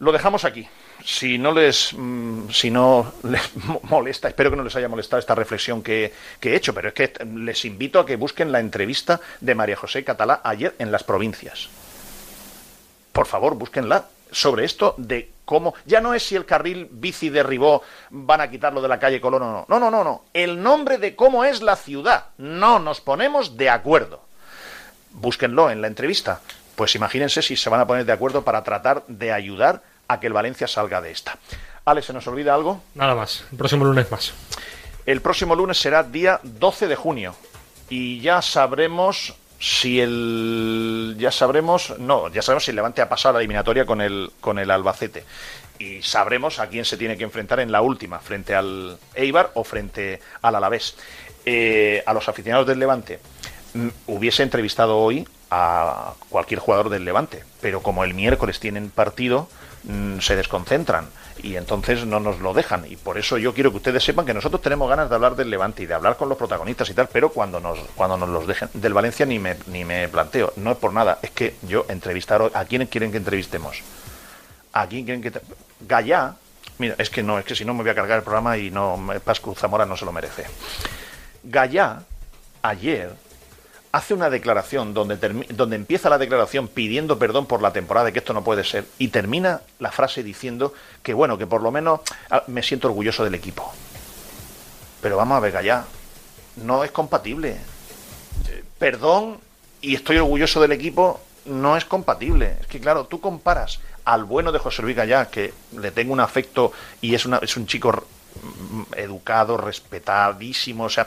Lo dejamos aquí. Si no les, mm, si no les molesta, espero que no les haya molestado esta reflexión que, que he hecho, pero es que les invito a que busquen la entrevista de María José Catalá ayer en las provincias. Por favor, búsquenla sobre esto de cómo. Ya no es si el carril bici derribó, van a quitarlo de la calle Colón o no. No, no, no, no. El nombre de cómo es la ciudad. No nos ponemos de acuerdo. Búsquenlo en la entrevista. Pues imagínense si se van a poner de acuerdo para tratar de ayudar a que el Valencia salga de esta. Alex, ¿se nos olvida algo? Nada más. El próximo lunes más. El próximo lunes será día 12 de junio. Y ya sabremos si el ya sabremos no ya sabemos si el Levante ha pasado la eliminatoria con el con el Albacete y sabremos a quién se tiene que enfrentar en la última, frente al Eibar o frente al Alavés. Eh, a los aficionados del Levante, mm, hubiese entrevistado hoy a cualquier jugador del Levante, pero como el miércoles tienen partido, se desconcentran y entonces no nos lo dejan. Y por eso yo quiero que ustedes sepan que nosotros tenemos ganas de hablar del Levante y de hablar con los protagonistas y tal, pero cuando nos, cuando nos los dejen del Valencia ni me, ni me planteo. No es por nada, es que yo entrevistar a quién quieren que entrevistemos. ¿A quién quieren que Gallá, mira, es que no, es que si no me voy a cargar el programa y no Pascu Zamora no se lo merece. Gallá ayer hace una declaración donde, donde empieza la declaración pidiendo perdón por la temporada, que esto no puede ser, y termina la frase diciendo que, bueno, que por lo menos ah, me siento orgulloso del equipo. Pero vamos a ver, Gallá, no es compatible. Perdón y estoy orgulloso del equipo no es compatible. Es que, claro, tú comparas al bueno de José Luis Gallá, que le tengo un afecto y es, es un chico educado, respetadísimo, o sea,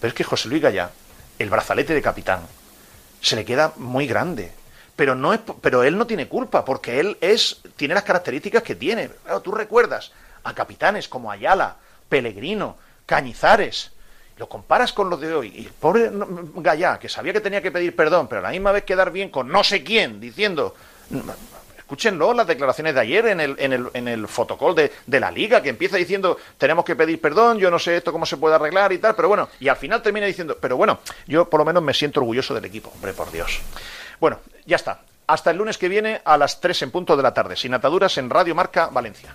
pero es que José Luis Gallá el brazalete de capitán se le queda muy grande. Pero, no es, pero él no tiene culpa, porque él es, tiene las características que tiene. tú recuerdas a capitanes como Ayala, Pellegrino, Cañizares, lo comparas con los de hoy, y el pobre Gallá, que sabía que tenía que pedir perdón, pero a la misma vez quedar bien con no sé quién, diciendo, Escúchenlo, las declaraciones de ayer en el, en el, en el fotocall de, de, la liga, que empieza diciendo, tenemos que pedir perdón, yo no sé esto cómo se puede arreglar y tal, pero bueno, y al final termina diciendo, pero bueno, yo por lo menos me siento orgulloso del equipo, hombre, por Dios. Bueno, ya está. Hasta el lunes que viene a las 3 en punto de la tarde, sin ataduras en Radio Marca Valencia.